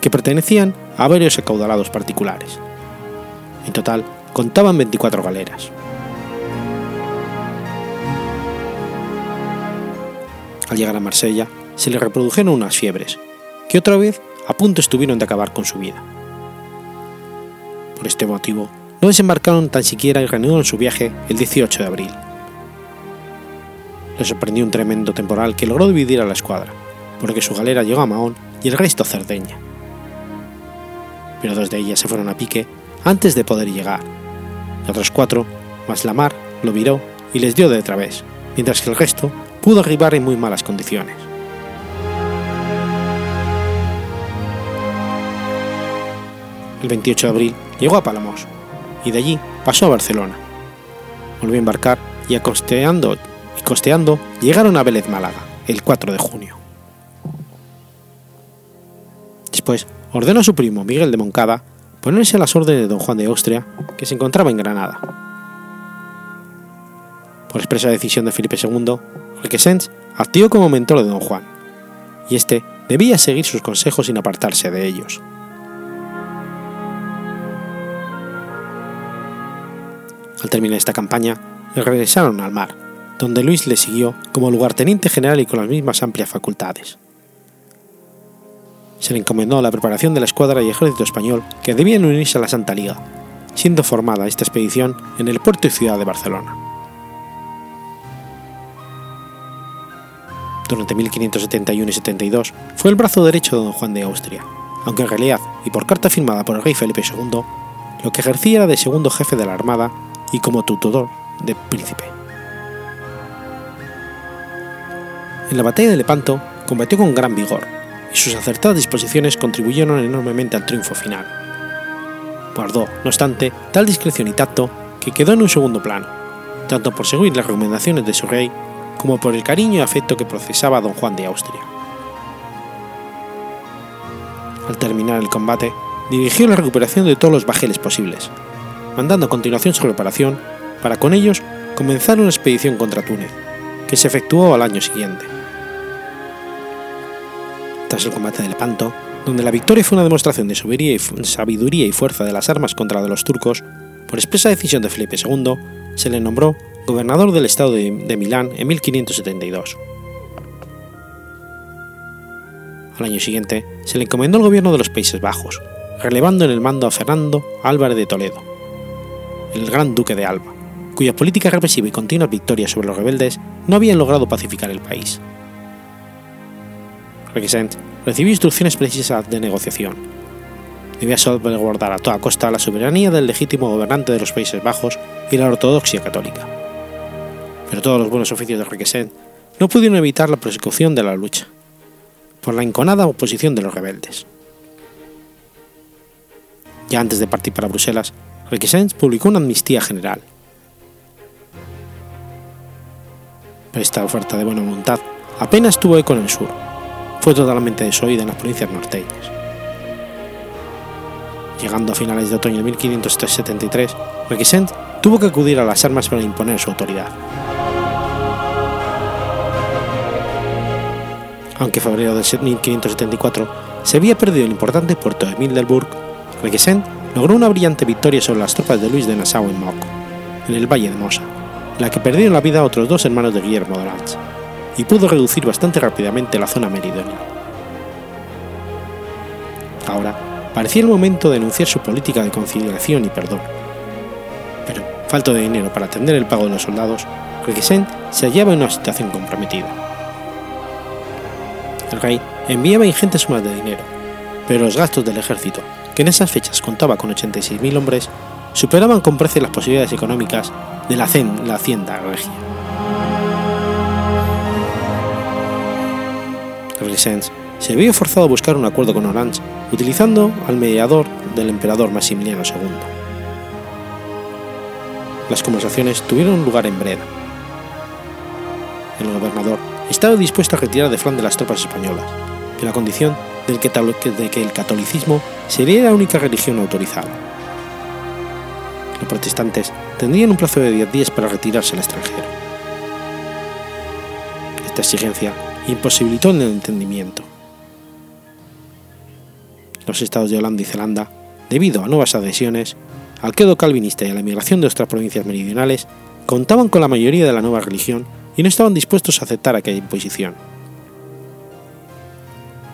que pertenecían a varios acaudalados particulares. En total, contaban 24 galeras. Al llegar a Marsella, se le reprodujeron unas fiebres, que otra vez a punto estuvieron de acabar con su vida. Por este motivo, no desembarcaron tan siquiera y reanudaron su viaje el 18 de abril. Les sorprendió un tremendo temporal que logró dividir a la escuadra, porque su galera llegó a Mahón y el resto a Cerdeña. Pero dos de ellas se fueron a pique antes de poder llegar. Y otros cuatro, más la mar, lo viró y les dio de través, mientras que el resto pudo arribar en muy malas condiciones. El 28 de abril llegó a Palamos, y de allí pasó a Barcelona. Volvió a embarcar y, costeando, y costeando llegaron a Vélez Málaga el 4 de junio. Después ordenó a su primo Miguel de Moncada ponerse a las órdenes de don Juan de Austria, que se encontraba en Granada. Por expresa decisión de Felipe II, Requesens activó como mentor de don Juan, y este debía seguir sus consejos sin apartarse de ellos. Al terminar esta campaña, regresaron al mar, donde Luis le siguió como lugarteniente general y con las mismas amplias facultades. Se le encomendó la preparación de la escuadra y ejército español que debían unirse a la Santa Liga, siendo formada esta expedición en el puerto y ciudad de Barcelona. Durante 1571 y 72 fue el brazo derecho de don Juan de Austria, aunque en realidad, y por carta firmada por el rey Felipe II, lo que ejercía era de segundo jefe de la Armada y como tutor de príncipe. En la batalla de Lepanto combatió con gran vigor y sus acertadas disposiciones contribuyeron enormemente al triunfo final. Guardó, no obstante, tal discreción y tacto que quedó en un segundo plano, tanto por seguir las recomendaciones de su rey como por el cariño y afecto que procesaba don Juan de Austria. Al terminar el combate, dirigió la recuperación de todos los bajeles posibles, mandando a continuación su reparación para con ellos comenzar una expedición contra Túnez, que se efectuó al año siguiente. Tras el combate de Lepanto, donde la victoria fue una demostración de sabiduría y fuerza de las armas contra los turcos, por expresa decisión de Felipe II, se le nombró gobernador del estado de, de Milán en 1572. Al año siguiente, se le encomendó el gobierno de los Países Bajos, relevando en el mando a Fernando Álvarez de Toledo el Gran Duque de Alba, cuya política represiva y continua victoria sobre los rebeldes no habían logrado pacificar el país. Requesens recibió instrucciones precisas de negociación. Debía salvaguardar a toda costa la soberanía del legítimo gobernante de los Países Bajos y la ortodoxia católica. Pero todos los buenos oficios de Requesens no pudieron evitar la persecución de la lucha, por la enconada oposición de los rebeldes. Ya antes de partir para Bruselas, Requesens publicó una amnistía general. Esta oferta de buena voluntad apenas tuvo eco en el sur, fue totalmente desoída en las provincias norteñas. Llegando a finales de otoño de 1573, Requesens tuvo que acudir a las armas para imponer su autoridad. Aunque en febrero de 1574 se había perdido el importante puerto de Middelburg, Requesens logró una brillante victoria sobre las tropas de Luis de Nassau en Moco, en el valle de Mosa, en la que perdieron la vida otros dos hermanos de Guillermo de Orange, y pudo reducir bastante rápidamente la zona meridional. Ahora parecía el momento de anunciar su política de conciliación y perdón. Pero, falto de dinero para atender el pago de los soldados, Requesens se hallaba en una situación comprometida. El rey enviaba ingentes sumas de dinero, pero los gastos del ejército, que en esas fechas contaba con 86.000 hombres, superaban con precio las posibilidades económicas de la, hacienda regia. Requesens se vio forzado a buscar un acuerdo con Orange utilizando al mediador del emperador Maximiliano II. Las conversaciones tuvieron lugar en Breda. El gobernador estaba dispuesto a retirar de Flandes las tropas españolas, en la condición de que el catolicismo sería la única religión autorizada. Los protestantes tendrían un plazo de 10 días para retirarse al extranjero. Esta exigencia imposibilitó el entendimiento. Los estados de Holanda y Zelanda, debido a nuevas adhesiones, al quedo calvinista y a la emigración de otras provincias meridionales, contaban con la mayoría de la nueva religión y no estaban dispuestos a aceptar aquella imposición.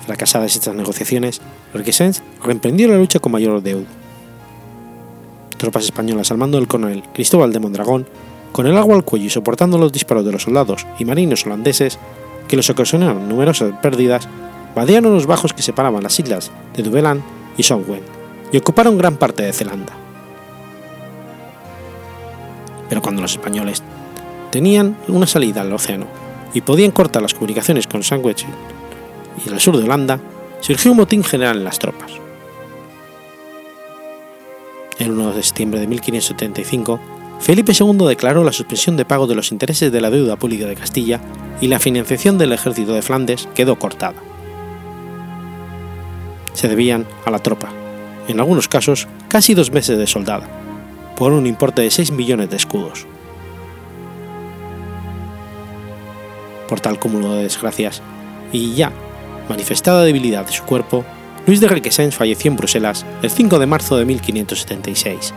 Fracasadas estas negociaciones, Requesens reemprendió la lucha con mayor deudo. Tropas españolas al mando del coronel Cristóbal de Mondragón, con el agua al cuello y soportando los disparos de los soldados y marinos holandeses, que les ocasionaron numerosas pérdidas, vadearon los bajos que separaban las islas de Duveland y Sonwen y ocuparon gran parte de Zelanda. Pero cuando los españoles tenían una salida al océano y podían cortar las comunicaciones con Sandwich y el sur de Holanda, surgió un motín general en las tropas. El 1 de septiembre de 1575, Felipe II declaró la suspensión de pago de los intereses de la deuda pública de Castilla y la financiación del ejército de Flandes quedó cortada. Se debían a la tropa, en algunos casos casi dos meses de soldada, por un importe de 6 millones de escudos. Por tal cúmulo de desgracias, y ya manifestada debilidad de su cuerpo, Luis de Requesens falleció en Bruselas el 5 de marzo de 1576,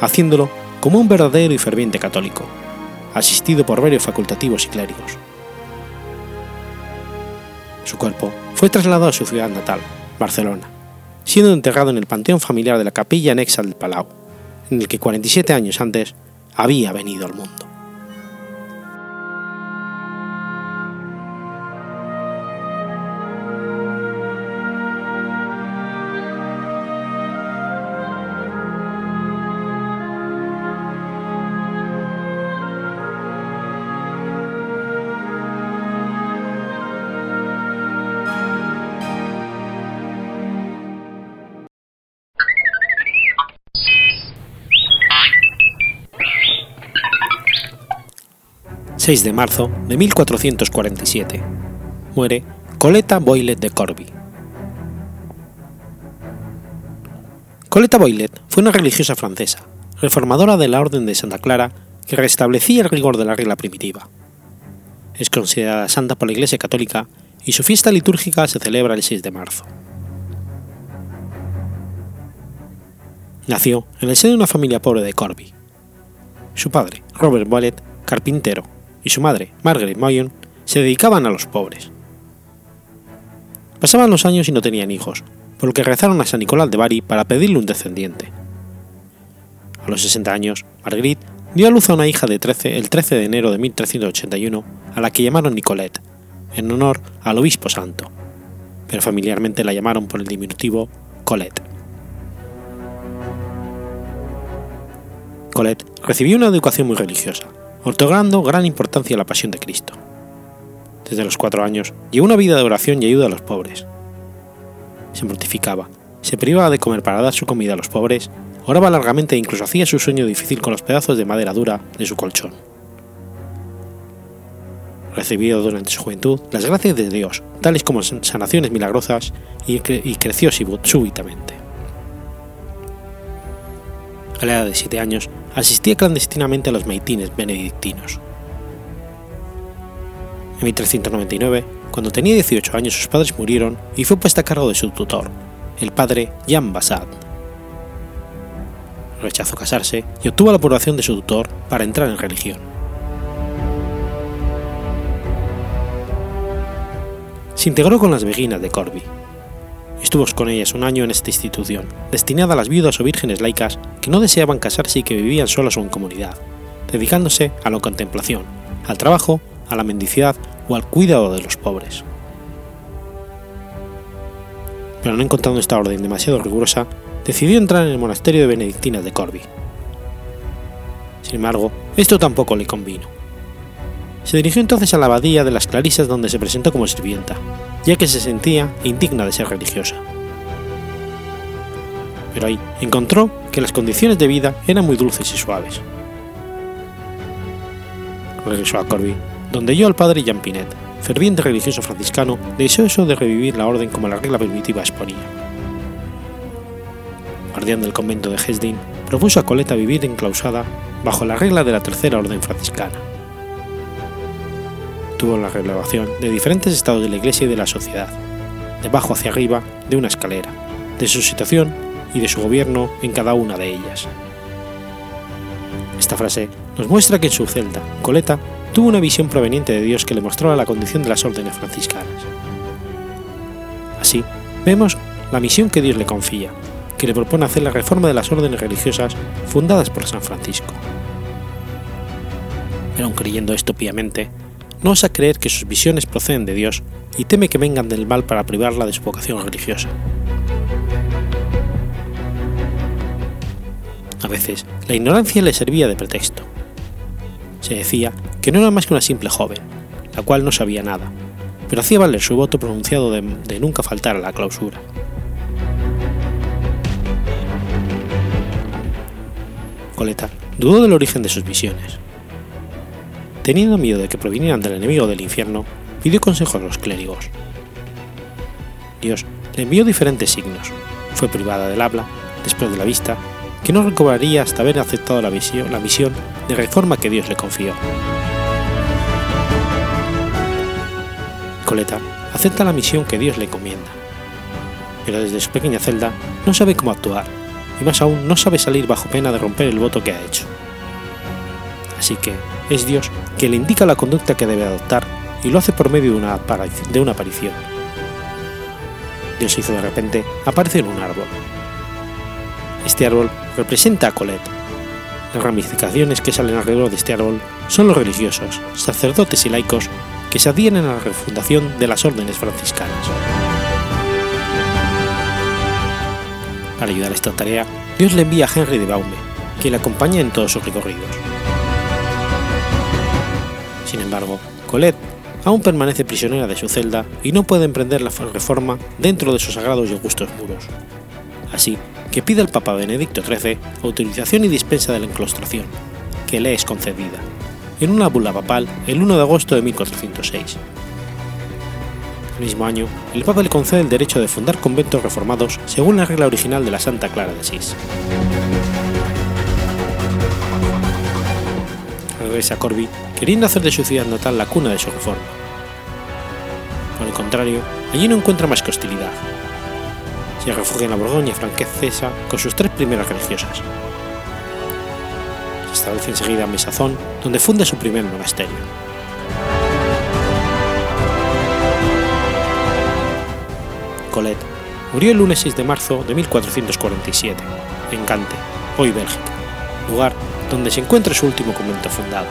haciéndolo como un verdadero y ferviente católico, asistido por varios facultativos y clérigos. Su cuerpo fue trasladado a su ciudad natal, Barcelona, siendo enterrado en el panteón familiar de la capilla anexa del Palau, en el que 47 años antes había venido al mundo. 6 de marzo de 1447. Muere Coleta Boylet de Corby. Coleta Boylet fue una religiosa francesa, reformadora de la Orden de Santa Clara que restablecía el rigor de la regla primitiva. Es considerada santa por la Iglesia Católica y su fiesta litúrgica se celebra el 6 de marzo. Nació en el seno de una familia pobre de Corby. Su padre, Robert Boylet, carpintero, y su madre, Margaret Moyon, se dedicaban a los pobres. Pasaban los años y no tenían hijos, por lo que rezaron a San Nicolás de Bari para pedirle un descendiente. A los 60 años, Marguerite dio a luz a una hija de 13 el 13 de enero de 1381, a la que llamaron Nicolette, en honor al obispo santo, pero familiarmente la llamaron por el diminutivo Colette. Colette recibió una educación muy religiosa, otorgando gran importancia a la pasión de Cristo. Desde los cuatro años llevó una vida de oración y ayuda a los pobres. Se mortificaba, se privaba de comer para dar su comida a los pobres, oraba largamente e incluso hacía su sueño difícil con los pedazos de madera dura de su colchón. Recibió durante su juventud las gracias de Dios, tales como sanaciones milagrosas, y, creció súbitamente. A la edad de 7 años, asistía clandestinamente a los maitines benedictinos. En 1399, cuando tenía 18 años, sus padres murieron y fue puesta a cargo de su tutor, el padre Jean Bassat. Rechazó casarse y obtuvo la aprobación de su tutor para entrar en religión. Se integró con las Beguinas de Corby. Estuvo con ellas un año en esta institución, destinada a las viudas o vírgenes laicas que no deseaban casarse y que vivían solas o en comunidad, dedicándose a la contemplación, al trabajo, a la mendicidad o al cuidado de los pobres. Pero no encontrando esta orden demasiado rigurosa, decidió entrar en el monasterio de benedictinas de Corby. Sin embargo, esto tampoco le convino. Se dirigió entonces a la abadía de las Clarisas donde se presentó como sirvienta, ya que se sentía indigna de ser religiosa. Pero ahí encontró que las condiciones de vida eran muy dulces y suaves. Regresó a Corby, donde halló al padre Jean Pinet, ferviente religioso franciscano, deseoso de revivir la orden como la regla primitiva exponía. Guardián del convento de Hesdin, propuso a Coleta vivir enclausada bajo la regla de la tercera orden franciscana. Tuvo la relevación de diferentes estados de la iglesia y de la sociedad, de abajo hacia arriba de una escalera, de su situación y de su gobierno en cada una de ellas. Esta frase nos muestra que en su celda, Coleta tuvo una visión proveniente de Dios que le mostraba la condición de las órdenes franciscanas. Así, vemos la misión que Dios le confía, que le propone hacer la reforma de las órdenes religiosas fundadas por San Francisco. Pero creyendo esto piamente, no osa creer que sus visiones proceden de Dios y teme que vengan del mal para privarla de su vocación religiosa. A veces, la ignorancia le servía de pretexto. Se decía que no era más que una simple joven, la cual no sabía nada, pero hacía valer su voto pronunciado de, nunca faltar a la clausura. Coleta dudó del origen de sus visiones. Teniendo miedo de que provinieran del enemigo del infierno, pidió consejo a los clérigos. Dios le envió diferentes signos. Fue privada del habla, después de la vista, que no recobraría hasta haber aceptado la, visión, la misión de reforma que Dios le confió. Coleta acepta la misión que Dios le encomienda, pero desde su pequeña celda no sabe cómo actuar y más aún no sabe salir bajo pena de romper el voto que ha hecho. Así que es Dios que le indica la conducta que debe adoptar y lo hace por medio de una, aparición. Dios hizo de repente aparecer un árbol. Este árbol representa a Colette. Las ramificaciones que salen alrededor de este árbol son los religiosos, sacerdotes y laicos que se adhieren a la refundación de las órdenes franciscanas. Para ayudar a esta tarea, Dios le envía a Henry de Baume, que le acompaña en todos sus recorridos. Sin embargo, Colette aún permanece prisionera de su celda y no puede emprender la reforma dentro de sus sagrados y augustos muros. Así que pide al Papa Benedicto XIII autorización y dispensa de la enclostración, que le es concedida, en una bula papal el 1 de agosto de 1406. El mismo año, el Papa le concede el derecho de fundar conventos reformados según la regla original de la Santa Clara de Asís. Regresa a Corby queriendo hacer de su ciudad natal la cuna de su reforma. Por el contrario, allí no encuentra más que hostilidad. Se refugia en la Borgoña francesa con sus tres primeras religiosas. Se establece enseguida en Mesazón, donde funda su primer monasterio. Colette murió el lunes 6 de marzo de 1447, en Gante, hoy Bélgica, lugar donde se encuentra su último convento fundado.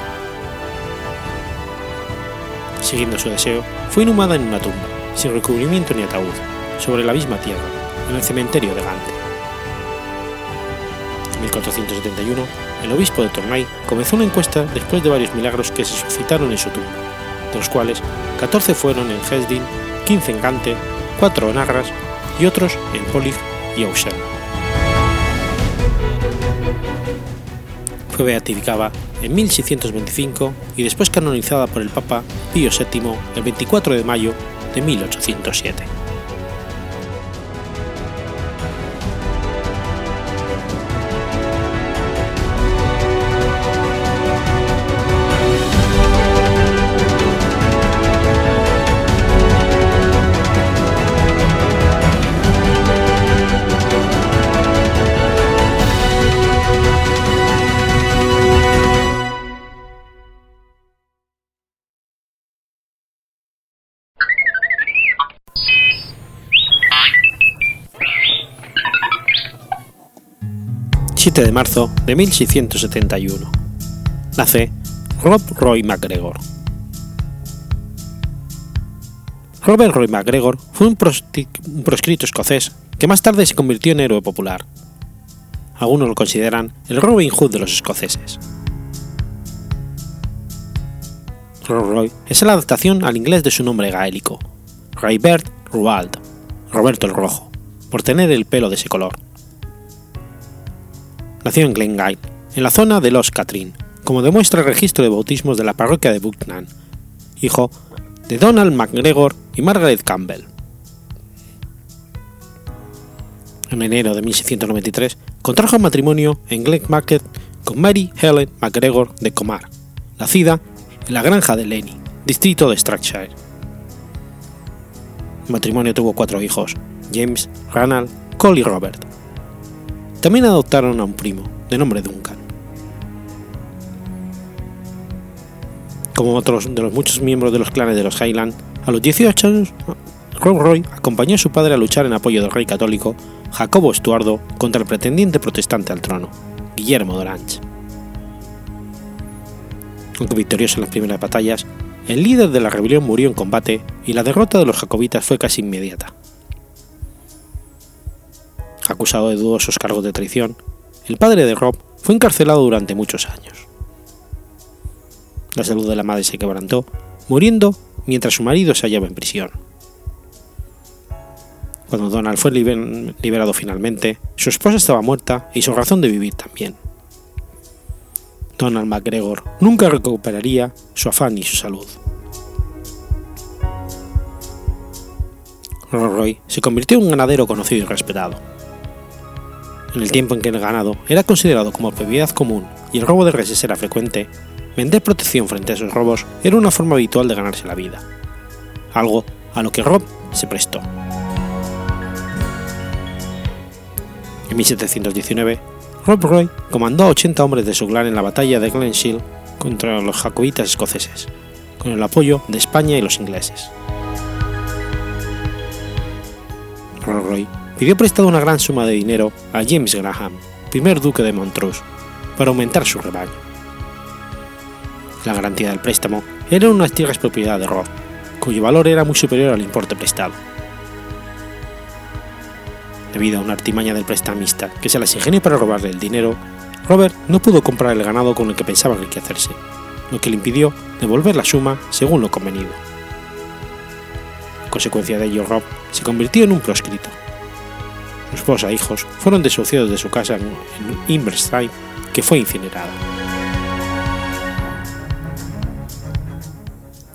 Siguiendo su deseo, fue inhumada en una tumba, sin recubrimiento ni ataúd, sobre la misma tierra, en el cementerio de Gante. En 1471, el obispo de Tournai comenzó una encuesta después de varios milagros que se suscitaron en su tumba, de los cuales 14 fueron en Hesdin, 15 en Gante, 4 en Arras y otros en Polig y Auxerre. Fue beatificada en 1625 y después canonizada por el Papa Pío VII el 24 de mayo de 1807. 7 de marzo de 1671. Nace Rob Roy MacGregor. Robert Roy MacGregor fue un, un proscrito escocés que más tarde se convirtió en héroe popular. Algunos lo consideran el Robin Hood de los escoceses. Rob Roy es la adaptación al inglés de su nombre gaélico, Raybert Ruald, Roberto el Rojo, por tener el pelo de ese color. Nació en Glengyle, en la zona de Los Catrin, como demuestra el registro de bautismos de la parroquia de Bucknan, hijo de Donald MacGregor y Margaret Campbell. En enero de 1693 contrajo matrimonio en Glen Market con Mary Helen MacGregor de Comar, nacida en la granja de Lenny, distrito de Strathshire. El matrimonio tuvo cuatro hijos, James, Ranald, Cole y Robert. También adoptaron a un primo, de nombre Duncan. Como otros de los muchos miembros de los clanes de los Highland, a los 18 años, Roy acompañó a su padre a luchar en apoyo del rey católico Jacobo Estuardo contra el pretendiente protestante al trono, Guillermo de Orange. Aunque victorioso en las primeras batallas, el líder de la rebelión murió en combate y la derrota de los jacobitas fue casi inmediata. Acusado de dudosos cargos de traición, el padre de Rob fue encarcelado durante muchos años. La salud de la madre se quebrantó, muriendo mientras su marido se hallaba en prisión. Cuando Donald fue liberado finalmente, su esposa estaba muerta y su razón de vivir también. Donald MacGregor nunca recuperaría su afán y su salud. Roy se convirtió en un ganadero conocido y respetado. En el tiempo en que el ganado era considerado como propiedad común y el robo de reses era frecuente, vender protección frente a esos robos era una forma habitual de ganarse la vida, algo a lo que Rob se prestó. En 1719, Rob Roy comandó a 80 hombres de su clan en la batalla de Glenshill contra los jacobitas escoceses, con el apoyo de España y los ingleses. Rob Roy pidió prestado una gran suma de dinero a James Graham, primer duque de Montrose, para aumentar su rebaño. La garantía del préstamo era unas tierras propiedad de Rob, cuyo valor era muy superior al importe prestado. Debido a una artimaña del prestamista que se las ingenió para robarle el dinero, Robert no pudo comprar el ganado con el que pensaba enriquecerse, lo que le impidió devolver la suma según lo convenido. En consecuencia de ello, Rob se convirtió en un proscrito. Esposa e hijos fueron desahuciados de su casa en Inverstine, que fue incinerada.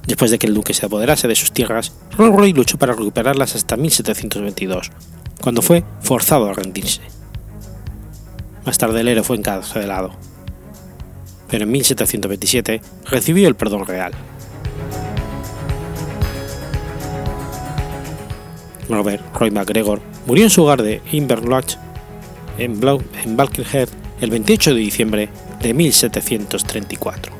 Después de que el duque se apoderase de sus tierras, Roy luchó para recuperarlas hasta 1722, cuando fue forzado a rendirse. Más tarde el héroe fue encarcelado, pero en 1727 recibió el perdón real. Robert Roy MacGregor murió en su hogar de Inverloch en, en Balkenhead el 28 de diciembre de 1734.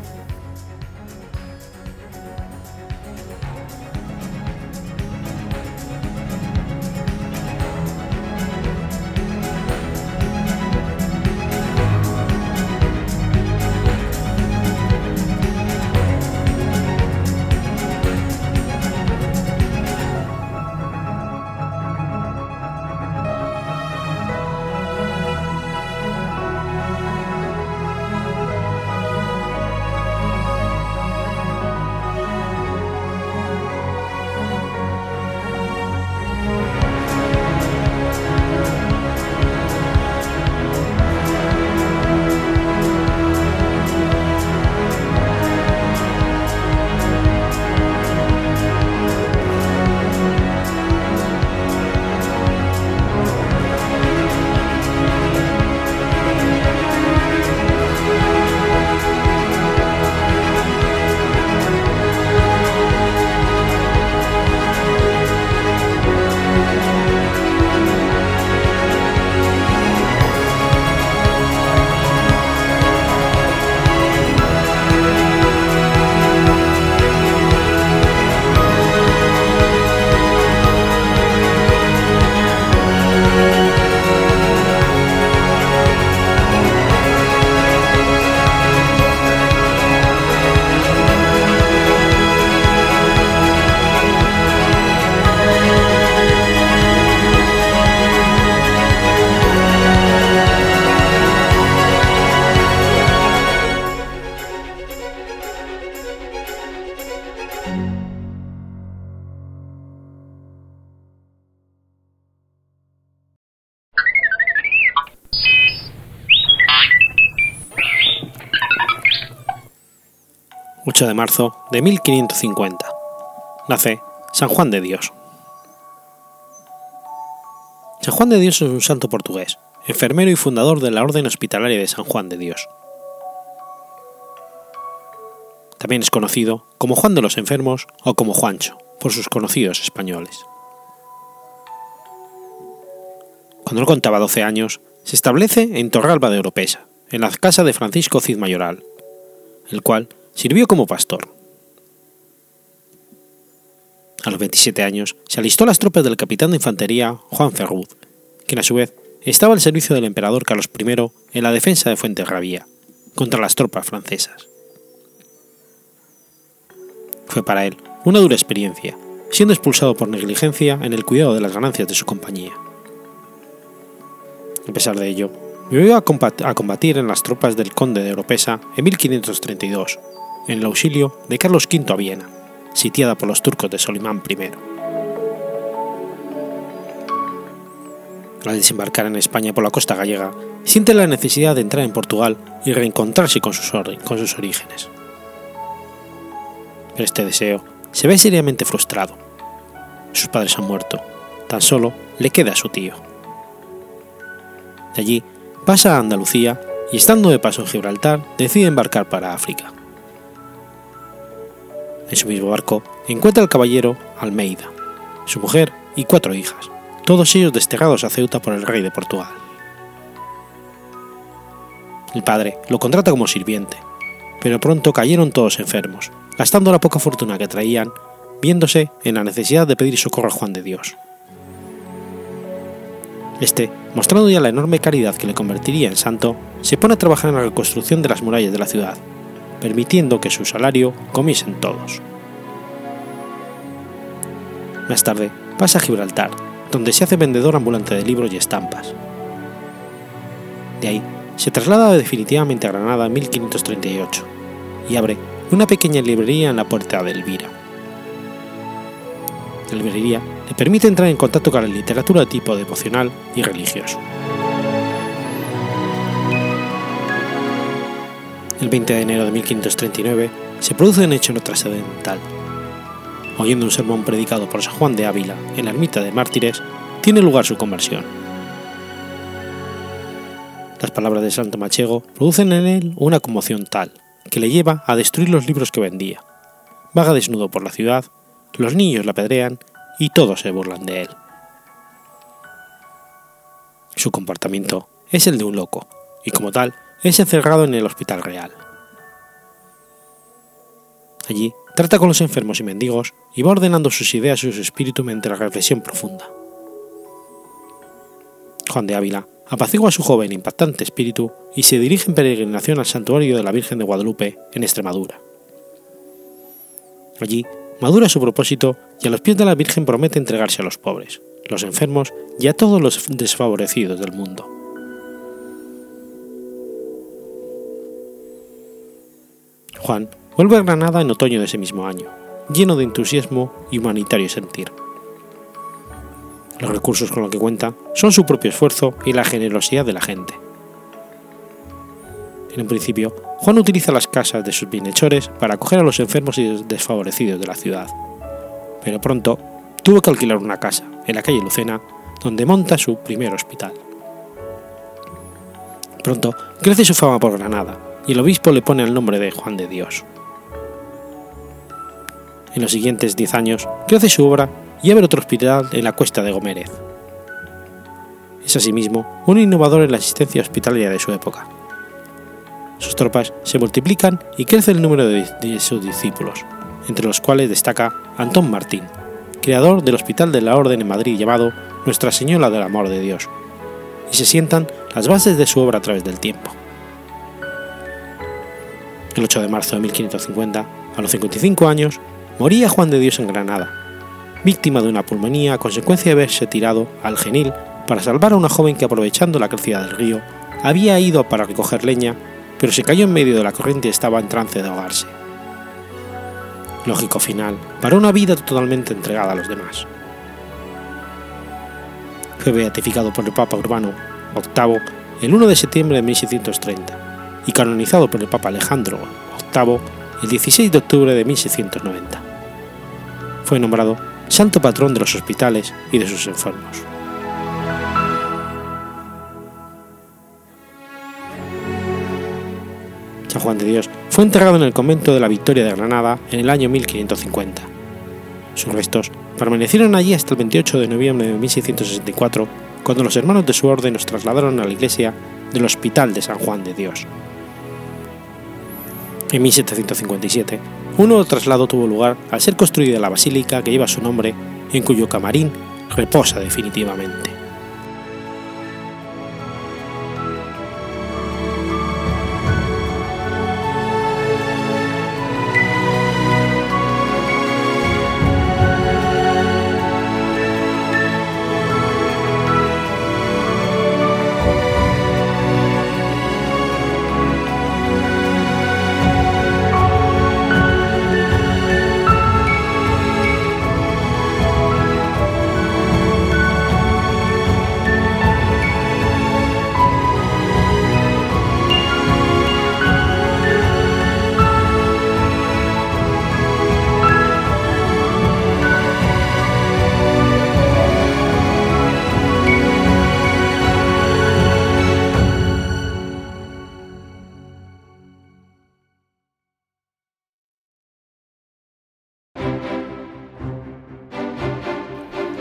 8 de marzo de 1550. Nace San Juan de Dios. San Juan de Dios es un santo portugués, enfermero y fundador de la Orden Hospitalaria de San Juan de Dios. También es conocido como Juan de los Enfermos o como Juancho, por sus conocidos españoles. Cuando no contaba 12 años, se establece en Torralba de Oropesa, en la casa de Francisco Cid Mayoral, el cual sirvió como pastor. A los 27 años se alistó a las tropas del capitán de infantería Juan Ferrud, quien a su vez estaba al servicio del emperador Carlos I en la defensa de Fuenterrabía, contra las tropas francesas. Fue para él una dura experiencia, siendo expulsado por negligencia en el cuidado de las ganancias de su compañía. A pesar de ello, volvió a combatir en las tropas del conde de Oropesa en 1532, en el auxilio de Carlos V a Viena, sitiada por los turcos de Solimán I. Al desembarcar en España por la costa gallega, siente la necesidad de entrar en Portugal y reencontrarse con sus, orígenes. Pero este deseo se ve seriamente frustrado. Sus padres han muerto, tan solo le queda a su tío. De allí pasa a Andalucía y estando de paso en Gibraltar decide embarcar para África. En su mismo barco encuentra al caballero Almeida, su mujer y cuatro hijas, todos ellos desterrados a Ceuta por el rey de Portugal. El padre lo contrata como sirviente, pero pronto cayeron todos enfermos, gastando la poca fortuna que traían, viéndose en la necesidad de pedir socorro a Juan de Dios. Este, mostrando ya la enorme caridad que le convertiría en santo, se pone a trabajar en la reconstrucción de las murallas de la ciudad, permitiendo que su salario comiesen todos. Más tarde pasa a Gibraltar, donde se hace vendedor ambulante de libros y estampas. De ahí se traslada definitivamente a Granada en 1538 y abre una pequeña librería en la puerta de Elvira. La librería le permite entrar en contacto con la literatura de tipo devocional y religioso. El 20 de enero de 1539 se produce un hecho no trascendental. Oyendo un sermón predicado por San Juan de Ávila en la ermita de Mártires, tiene lugar su conversión. Las palabras de Santo Machego producen en él una conmoción tal que le lleva a destruir los libros que vendía. Vaga desnudo por la ciudad, los niños la apedrean y todos se burlan de él. Su comportamiento es el de un loco, y como tal es encerrado en el Hospital Real. Allí trata con los enfermos y mendigos y va ordenando sus ideas y su espíritu mediante la reflexión profunda. Juan de Ávila apacigua a su joven e impactante espíritu y se dirige en peregrinación al santuario de la Virgen de Guadalupe en Extremadura. Allí madura su propósito y a los pies de la Virgen promete entregarse a los pobres, los enfermos y a todos los desfavorecidos del mundo. Juan vuelve a Granada en otoño de ese mismo año, lleno de entusiasmo y humanitario sentir. Los recursos con los que cuenta son su propio esfuerzo y la generosidad de la gente. En un principio, Juan utiliza las casas de sus bienhechores para acoger a los enfermos y desfavorecidos de la ciudad, pero pronto tuvo que alquilar una casa en la calle Lucena, donde monta su primer hospital. Pronto crece su fama por Granada y el obispo le pone el nombre de Juan de Dios. En los siguientes diez años crece su obra y abre otro hospital en la cuesta de Gomérez. Es asimismo un innovador en la asistencia hospitalaria de su época. Sus tropas se multiplican y crece el número de, de sus discípulos, entre los cuales destaca Antón Martín, creador del Hospital de la Orden en Madrid llamado Nuestra Señora del Amor de Dios, y se sientan las bases de su obra a través del tiempo. El 8 de marzo de 1550, a los 55 años, moría Juan de Dios en Granada, víctima de una pulmonía a consecuencia de haberse tirado al genil para salvar a una joven que aprovechando la crecida del río había ido para recoger leña, pero se cayó en medio de la corriente y estaba en trance de ahogarse. Lógico final para una vida totalmente entregada a los demás. Fue beatificado por el Papa Urbano VIII el 1 de septiembre de 1630 y canonizado por el Papa Alejandro VIII el 16 de octubre de 1690. Fue nombrado santo patrón de los hospitales y de sus enfermos. San Juan de Dios fue enterrado en el convento de la Victoria de Granada en el año 1550. Sus restos permanecieron allí hasta el 28 de noviembre de 1664, cuando los hermanos de su orden los trasladaron a la iglesia del Hospital de San Juan de Dios. En 1757, un nuevo traslado tuvo lugar al ser construida la basílica que lleva su nombre, en cuyo camarín reposa definitivamente.